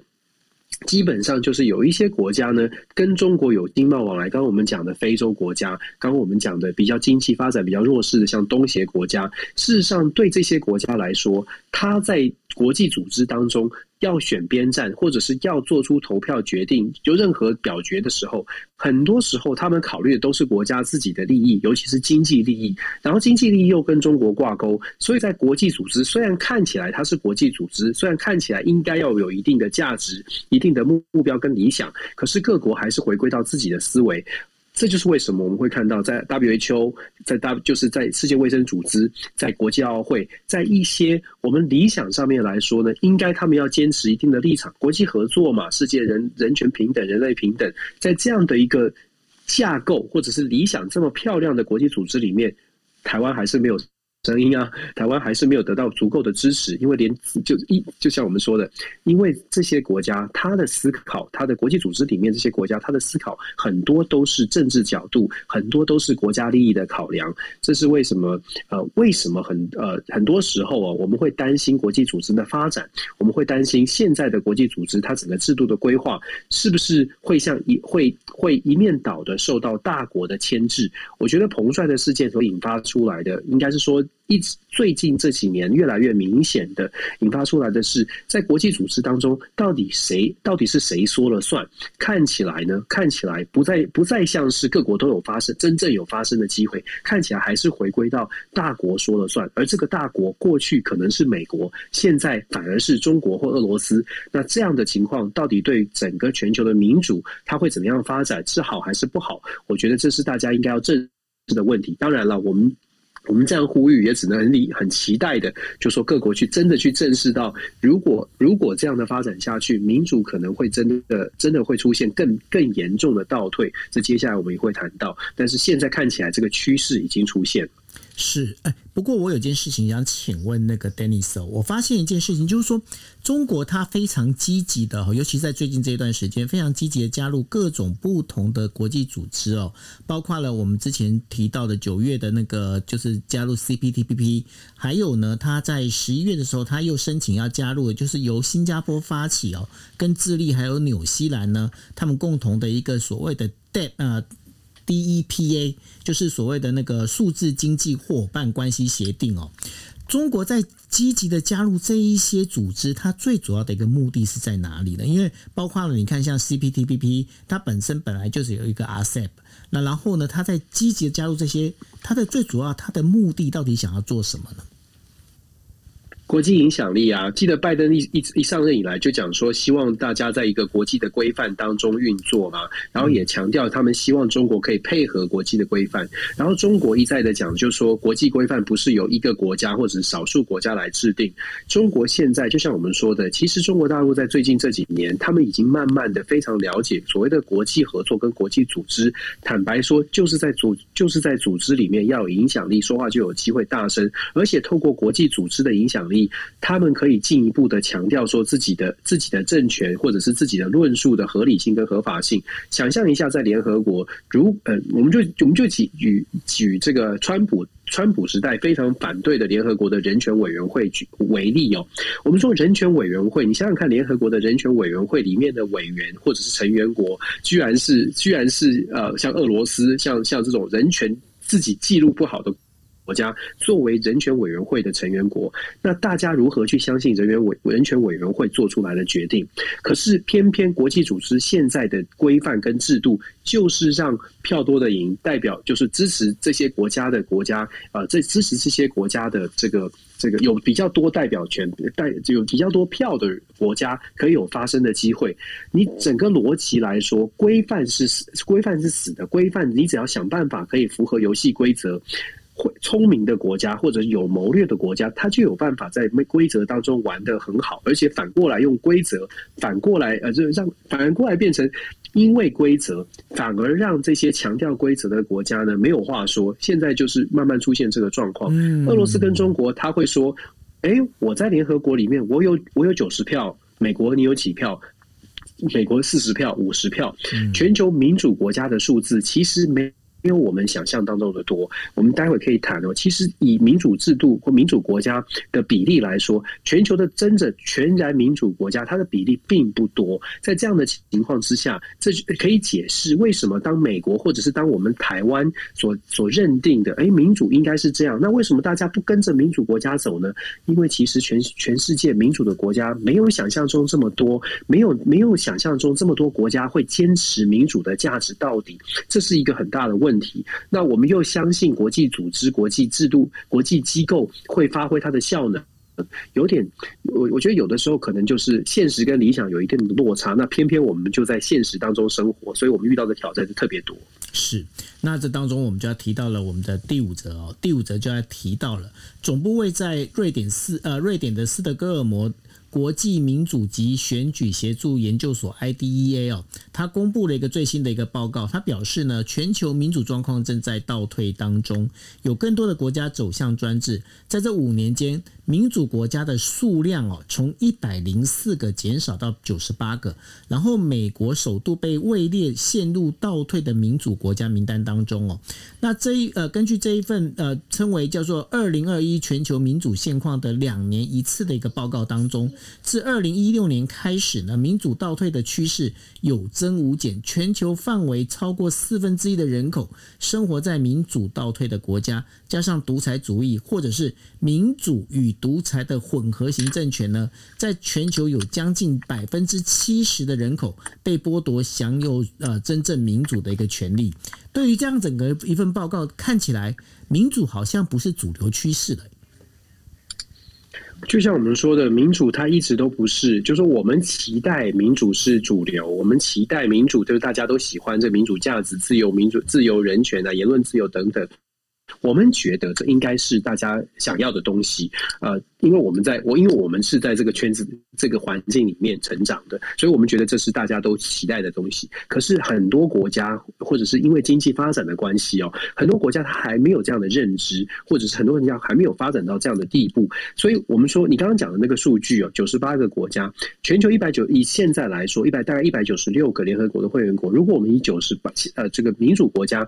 基本上就是有一些国家呢，跟中国有经贸往来。刚刚我们讲的非洲国家，刚刚我们讲的比较经济发展比较弱势的，像东协国家，事实上对这些国家来说，它在国际组织当中。要选边站，或者是要做出投票决定，就任何表决的时候，很多时候他们考虑的都是国家自己的利益，尤其是经济利益。然后经济利益又跟中国挂钩，所以在国际组织虽然看起来它是国际组织，虽然看起来应该要有一定的价值、一定的目目标跟理想，可是各国还是回归到自己的思维。这就是为什么我们会看到，在 WHO，在 W 就是在世界卫生组织，在国际奥会，在一些我们理想上面来说呢，应该他们要坚持一定的立场，国际合作嘛，世界人人权平等、人类平等，在这样的一个架构或者是理想这么漂亮的国际组织里面，台湾还是没有。声音啊，台湾还是没有得到足够的支持，因为连就一就像我们说的，因为这些国家他的思考，他的国际组织里面这些国家他的思考很多都是政治角度，很多都是国家利益的考量。这是为什么？呃，为什么很呃很多时候啊，我们会担心国际组织的发展，我们会担心现在的国际组织它整个制度的规划是不是会像一会会一面倒的受到大国的牵制？我觉得彭帅的事件所引发出来的，应该是说。一直最近这几年越来越明显的引发出来的是，在国际组织当中，到底谁到底是谁说了算？看起来呢，看起来不再不再像是各国都有发生真正有发生的机会，看起来还是回归到大国说了算。而这个大国过去可能是美国，现在反而是中国或俄罗斯。那这样的情况到底对整个全球的民主，它会怎么样发展？是好还是不好？我觉得这是大家应该要正视的问题。当然了，我们。我们这样呼吁，也只能很理很期待的，就说各国去真的去正视到，如果如果这样的发展下去，民主可能会真的真的会出现更更严重的倒退。这接下来我们也会谈到，但是现在看起来这个趋势已经出现。是，哎，不过我有件事情想请问那个 Dennis，我发现一件事情，就是说中国它非常积极的，尤其在最近这一段时间，非常积极的加入各种不同的国际组织哦，包括了我们之前提到的九月的那个，就是加入 CPTPP，还有呢，他在十一月的时候，他又申请要加入，就是由新加坡发起哦，跟智利还有纽西兰呢，他们共同的一个所谓的 Debt 啊。DEPA 就是所谓的那个数字经济伙伴关系协定哦。中国在积极的加入这一些组织，它最主要的一个目的是在哪里呢？因为包括了你看，像 CPTPP，它本身本来就是有一个 RCEP，那然后呢，它在积极的加入这些，它的最主要它的目的到底想要做什么呢？国际影响力啊，记得拜登一一一上任以来就讲说，希望大家在一个国际的规范当中运作嘛，然后也强调他们希望中国可以配合国际的规范。然后中国一再的讲，就说国际规范不是由一个国家或者少数国家来制定。中国现在就像我们说的，其实中国大陆在最近这几年，他们已经慢慢的非常了解所谓的国际合作跟国际组织。坦白说，就是在组就是在组织里面要有影响力，说话就有机会大声，而且透过国际组织的影响力。他们可以进一步的强调说自己的自己的政权或者是自己的论述的合理性跟合法性。想象一下，在联合国，如呃，我们就我们就举举举这个川普川普时代非常反对的联合国的人权委员会举为例哦。我们说人权委员会，你想想看，联合国的人权委员会里面的委员或者是成员国，居然是居然是呃，像俄罗斯，像像这种人权自己记录不好的。国家作为人权委员会的成员国，那大家如何去相信人员委人权委员会做出来的决定？可是偏偏国际组织现在的规范跟制度，就是让票多的赢，代表就是支持这些国家的国家，呃，这支持这些国家的这个这个有比较多代表权，代有比较多票的国家可以有发生的机会。你整个逻辑来说，规范是规范是死的，规范你只要想办法可以符合游戏规则。会聪明的国家或者有谋略的国家，他就有办法在规则当中玩得很好，而且反过来用规则反过来呃，就让反过来变成因为规则反而让这些强调规则的国家呢没有话说。现在就是慢慢出现这个状况。俄罗斯跟中国他会说：“哎，我在联合国里面，我有我有九十票，美国你有几票？美国四十票、五十票，全球民主国家的数字其实没。”因为我们想象当中的多，我们待会可以谈哦。其实以民主制度或民主国家的比例来说，全球的真正全然民主国家，它的比例并不多。在这样的情况之下，这可以解释为什么当美国或者是当我们台湾所所认定的，哎，民主应该是这样。那为什么大家不跟着民主国家走呢？因为其实全全世界民主的国家没有想象中这么多，没有没有想象中这么多国家会坚持民主的价值到底，这是一个很大的问。问题，那我们又相信国际组织、国际制度、国际机构会发挥它的效能，有点，我我觉得有的时候可能就是现实跟理想有一定的落差，那偏偏我们就在现实当中生活，所以我们遇到的挑战就特别多。是，那这当中我们就要提到了我们的第五则哦，第五则就要提到了总部位在瑞典斯呃瑞典的斯德哥尔摩。国际民主及选举协助研究所 （IDEA） 哦，它公布了一个最新的一个报告，它表示呢，全球民主状况正在倒退当中，有更多的国家走向专制，在这五年间。民主国家的数量哦，从一百零四个减少到九十八个，然后美国首度被位列陷入倒退的民主国家名单当中哦。那这一呃，根据这一份呃称为叫做《二零二一全球民主现况》的两年一次的一个报告当中，自二零一六年开始呢，民主倒退的趋势有增无减，全球范围超过四分之一的人口生活在民主倒退的国家，加上独裁主义或者是民主与独裁的混合型政权呢，在全球有将近百分之七十的人口被剥夺享有呃真正民主的一个权利。对于这样整个一份报告看起来，民主好像不是主流趋势了。就像我们说的，民主它一直都不是，就是我们期待民主是主流，我们期待民主就是大家都喜欢这民主价值、自由、民主、自由、人权啊、言论自由等等。我们觉得这应该是大家想要的东西，呃，因为我们在我因为我们是在这个圈子、这个环境里面成长的，所以我们觉得这是大家都期待的东西。可是很多国家，或者是因为经济发展的关系哦，很多国家它还没有这样的认知，或者是很多国家还没有发展到这样的地步。所以我们说，你刚刚讲的那个数据哦，九十八个国家，全球一百九，以现在来说，一百大概一百九十六个联合国的会员国，如果我们以九十八呃这个民主国家。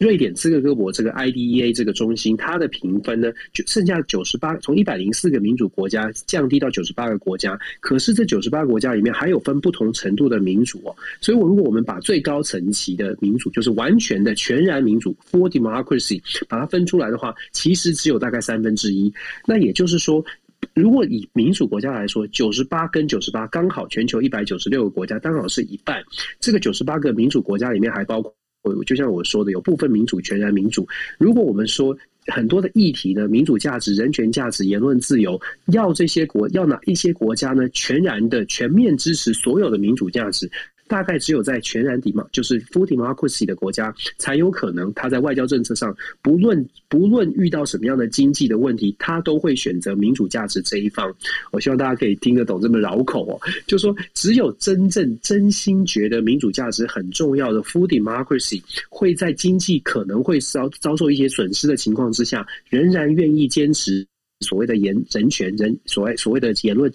瑞典斯克哥博这个 IDEA 这个中心，它的评分呢，就剩下九十八，从一百零四个民主国家降低到九十八个国家。可是这九十八个国家里面还有分不同程度的民主哦。所以，我如果我们把最高层级的民主，就是完全的全然民主 （full democracy） 把它分出来的话，其实只有大概三分之一。那也就是说，如果以民主国家来说，九十八跟九十八刚好全球一百九十六个国家刚好是一半。这个九十八个民主国家里面还包括。我就像我说的，有部分民主全然民主。如果我们说很多的议题呢，民主价值、人权价值、言论自由，要这些国要哪一些国家呢，全然的全面支持所有的民主价值。大概只有在全然底嘛，就是 full democracy 的国家，才有可能他在外交政策上，不论不论遇到什么样的经济的问题，他都会选择民主价值这一方。我希望大家可以听得懂这么绕口哦，就说只有真正真心觉得民主价值很重要的 full democracy，会在经济可能会遭遭受一些损失的情况之下，仍然愿意坚持所谓的言人权人所谓所谓的言论。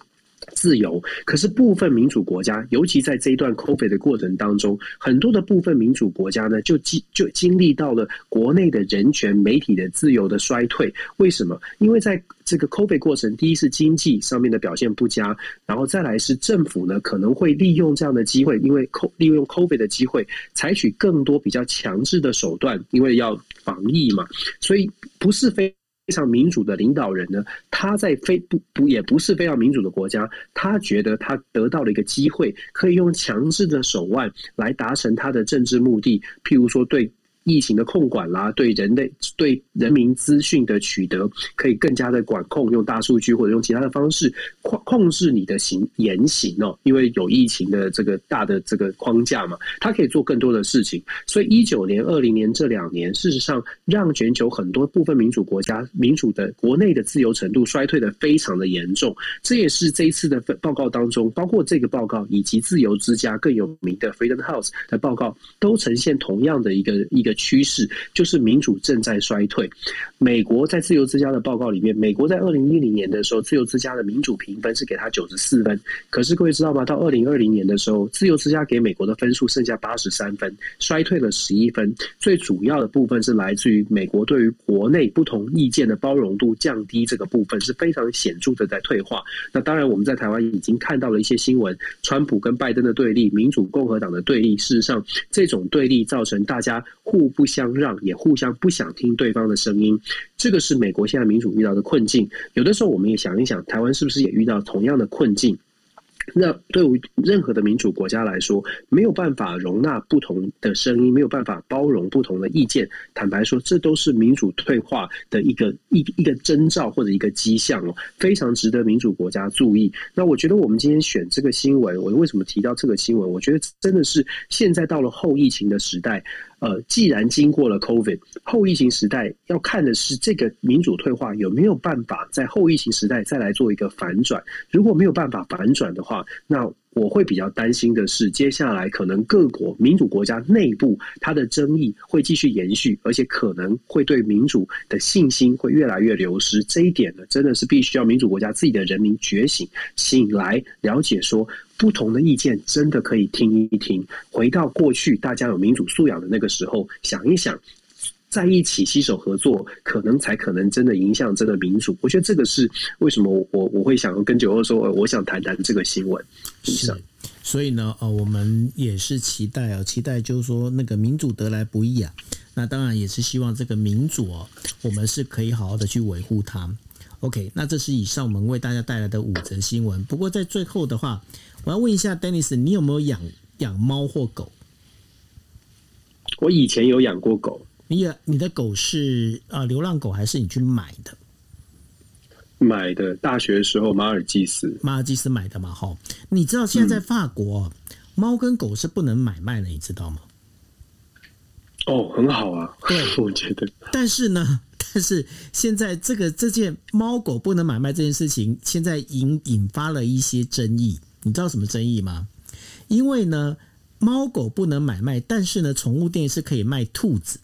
自由，可是部分民主国家，尤其在这一段 COVID 的过程当中，很多的部分民主国家呢，就经就经历到了国内的人权、媒体的自由的衰退。为什么？因为在这个 COVID 过程，第一是经济上面的表现不佳，然后再来是政府呢可能会利用这样的机会，因为利用 COVID 的机会，采取更多比较强制的手段，因为要防疫嘛，所以不是非。非常民主的领导人呢，他在非不不也不是非常民主的国家，他觉得他得到了一个机会，可以用强制的手腕来达成他的政治目的，譬如说对。疫情的控管啦，对人类、对人民资讯的取得，可以更加的管控，用大数据或者用其他的方式控控制你的行言行哦。因为有疫情的这个大的这个框架嘛，它可以做更多的事情。所以一九年、二零年这两年，事实上让全球很多部分民主国家民主的国内的自由程度衰退的非常的严重。这也是这一次的报告当中，包括这个报告以及自由之家更有名的 Freedom House 的报告，都呈现同样的一个一个。趋势就是民主正在衰退。美国在自由之家的报告里面，美国在二零一零年的时候，自由之家的民主评分是给他九十四分。可是各位知道吗？到二零二零年的时候，自由之家给美国的分数剩下八十三分，衰退了十一分。最主要的部分是来自于美国对于国内不同意见的包容度降低，这个部分是非常显著的在退化。那当然，我们在台湾已经看到了一些新闻，川普跟拜登的对立，民主共和党的对立。事实上，这种对立造成大家互。不相让，也互相不想听对方的声音，这个是美国现在民主遇到的困境。有的时候，我们也想一想，台湾是不是也遇到同样的困境？那对于任何的民主国家来说，没有办法容纳不同的声音，没有办法包容不同的意见。坦白说，这都是民主退化的一个一一个征兆或者一个迹象哦，非常值得民主国家注意。那我觉得我们今天选这个新闻，我为什么提到这个新闻？我觉得真的是现在到了后疫情的时代。呃，既然经过了 COVID 后疫情时代，要看的是这个民主退化有没有办法在后疫情时代再来做一个反转。如果没有办法反转的话，那我会比较担心的是，接下来可能各国民主国家内部它的争议会继续延续，而且可能会对民主的信心会越来越流失。这一点呢，真的是必须要民主国家自己的人民觉醒醒来，了解说不同的意见真的可以听一听，回到过去大家有民主素养的那个时候，想一想。在一起携手合作，可能才可能真的影响这个民主。我觉得这个是为什么我我会想要跟九二说，我想谈谈这个新闻。是，所以呢，呃，我们也是期待啊，期待就是说那个民主得来不易啊。那当然也是希望这个民主哦，我们是可以好好的去维护它。OK，那这是以上我们为大家带来的五则新闻。不过在最后的话，我要问一下 Dennis，你有没有养养猫或狗？我以前有养过狗。你也你的狗是啊流浪狗还是你去买的？买的，大学的时候马尔济斯，马尔济斯买的嘛。哈，你知道现在在法国，猫跟狗是不能买卖的，你知道吗？哦，很好啊，对，我觉得。但是呢，但是现在这个这件猫狗不能买卖这件事情，现在引引发了一些争议。你知道什么争议吗？因为呢，猫狗不能买卖，但是呢，宠物店是可以卖兔子。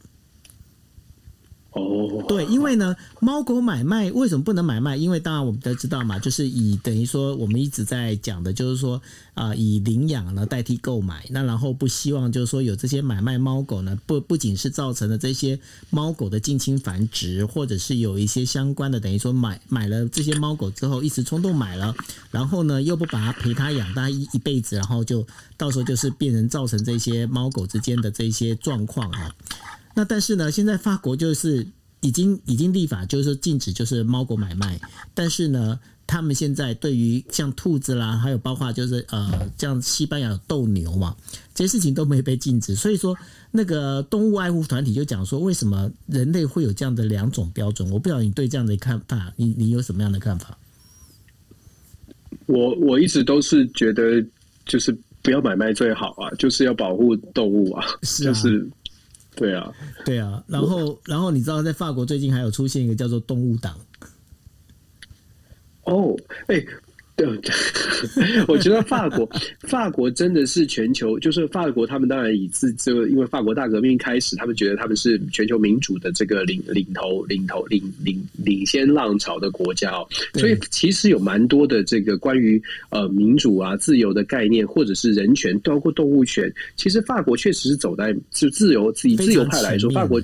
对，因为呢，猫狗买卖为什么不能买卖？因为当然我们都知道嘛，就是以等于说我们一直在讲的，就是说啊，以领养呢代替购买，那然后不希望就是说有这些买卖猫狗呢，不不仅是造成了这些猫狗的近亲繁殖，或者是有一些相关的，等于说买买了这些猫狗之后一时冲动买了，然后呢又不把它陪它养大一一辈子，然后就到时候就是变成造成这些猫狗之间的这些状况啊。那但是呢，现在法国就是已经已经立法，就是说禁止就是猫狗买卖。但是呢，他们现在对于像兔子啦，还有包括就是呃，像西班牙有斗牛嘛，这些事情都没被禁止。所以说，那个动物爱护团体就讲说，为什么人类会有这样的两种标准？我不知道你对这样的看法，你你有什么样的看法？我我一直都是觉得，就是不要买卖最好啊，就是要保护动物啊，就是。对啊，对啊，然后，然后你知道，在法国最近还有出现一个叫做动物党。哦，哎。对，我觉得法国，法国真的是全球，就是法国，他们当然以自这个，因为法国大革命开始，他们觉得他们是全球民主的这个领领头、领头、领领领先浪潮的国家哦。所以其实有蛮多的这个关于呃民主啊、自由的概念，或者是人权，包括动物权，其实法国确实是走在就自由自自由派来说，法国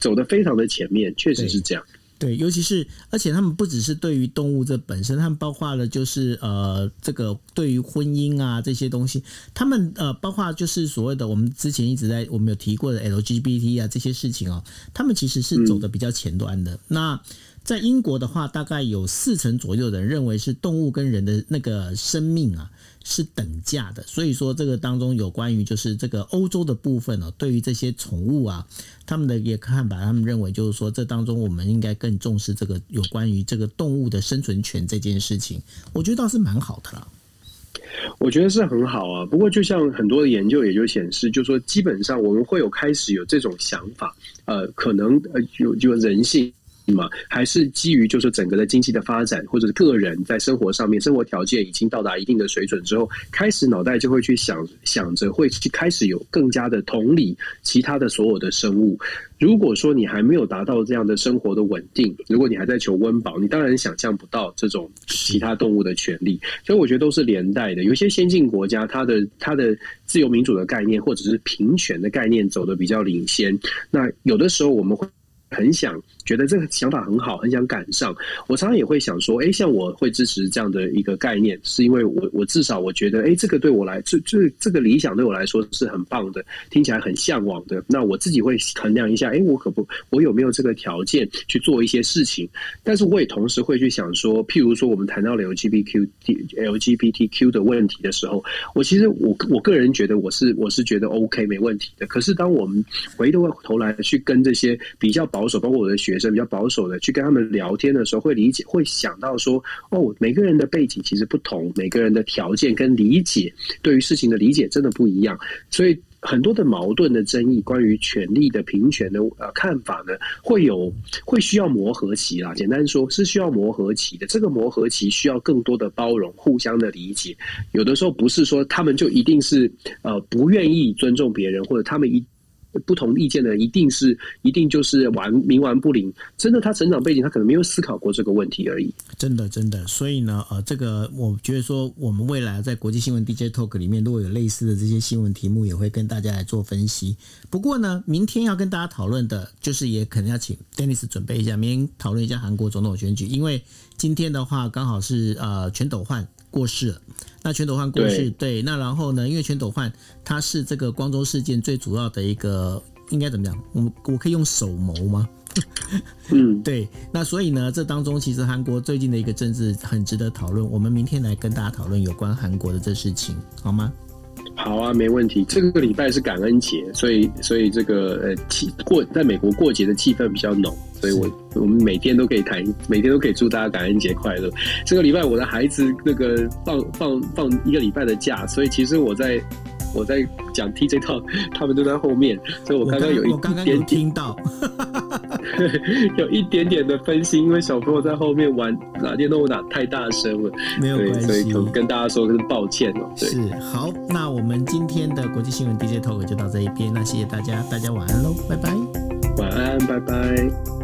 走的非常的前面，确实是这样。对，尤其是而且他们不只是对于动物这本身，他们包括了就是呃，这个对于婚姻啊这些东西，他们呃，包括就是所谓的我们之前一直在我们有提过的 LGBT 啊这些事情哦，他们其实是走的比较前端的。那在英国的话，大概有四成左右的人认为是动物跟人的那个生命啊。是等价的，所以说这个当中有关于就是这个欧洲的部分呢，对于这些宠物啊，他们的也看法，他们认为就是说这当中我们应该更重视这个有关于这个动物的生存权这件事情，我觉得倒是蛮好的啦。我觉得是很好啊，不过就像很多的研究也就显示，就说基本上我们会有开始有这种想法，呃，可能呃有有人性。嘛，还是基于就是整个的经济的发展，或者是个人在生活上面生活条件已经到达一定的水准之后，开始脑袋就会去想想着会去开始有更加的同理其他的所有的生物。如果说你还没有达到这样的生活的稳定，如果你还在求温饱，你当然想象不到这种其他动物的权利。所以我觉得都是连带的。有些先进国家，它的它的自由民主的概念或者是平权的概念走的比较领先。那有的时候我们会。很想觉得这个想法很好，很想赶上。我常常也会想说，哎，像我会支持这样的一个概念，是因为我我至少我觉得，哎，这个对我来，这这这个理想对我来说是很棒的，听起来很向往的。那我自己会衡量一下，哎，我可不，我有没有这个条件去做一些事情？但是我也同时会去想说，譬如说我们谈到了 LGBTQ LGBTQ 的问题的时候，我其实我我个人觉得我是我是觉得 OK 没问题的。可是当我们回过头来去跟这些比较保守，包括我的学学生比较保守的，去跟他们聊天的时候，会理解，会想到说，哦，每个人的背景其实不同，每个人的条件跟理解，对于事情的理解真的不一样。所以，很多的矛盾的争议，关于权力的平权的呃看法呢，会有会需要磨合期啦。简单说，是需要磨合期的。这个磨合期需要更多的包容，互相的理解。有的时候不是说他们就一定是呃不愿意尊重别人，或者他们一。不同意见的一定是一定就是玩冥顽不灵，真的他成长背景他可能没有思考过这个问题而已。真的真的，所以呢，呃，这个我觉得说，我们未来在国际新闻 DJ Talk 里面，如果有类似的这些新闻题目，也会跟大家来做分析。不过呢，明天要跟大家讨论的，就是也可能要请 Dennis 准备一下，明天讨论一下韩国总统选举，因为今天的话刚好是呃全斗焕过世了。那全斗焕过世，对，那然后呢？因为全斗焕他是这个光州事件最主要的一个，应该怎么讲？我我可以用首谋吗？嗯，对。那所以呢，这当中其实韩国最近的一个政治很值得讨论。我们明天来跟大家讨论有关韩国的这事情，好吗？好啊，没问题。这个礼拜是感恩节，所以所以这个呃气过在美国过节的气氛比较浓，所以我我们每天都可以谈，每天都可以祝大家感恩节快乐。这个礼拜我的孩子那个放放放一个礼拜的假，所以其实我在。我在讲 TJ 套，他们都在后面，所以我刚刚有一点听到，有一点点的分心，因为小朋友在后面玩打电动打太大声了，没有关系，所以跟大家说声抱歉哦。是好，那我们今天的国际新闻 DJ Talk 就到这一边，那谢谢大家，大家晚安喽，拜拜，晚安，拜拜。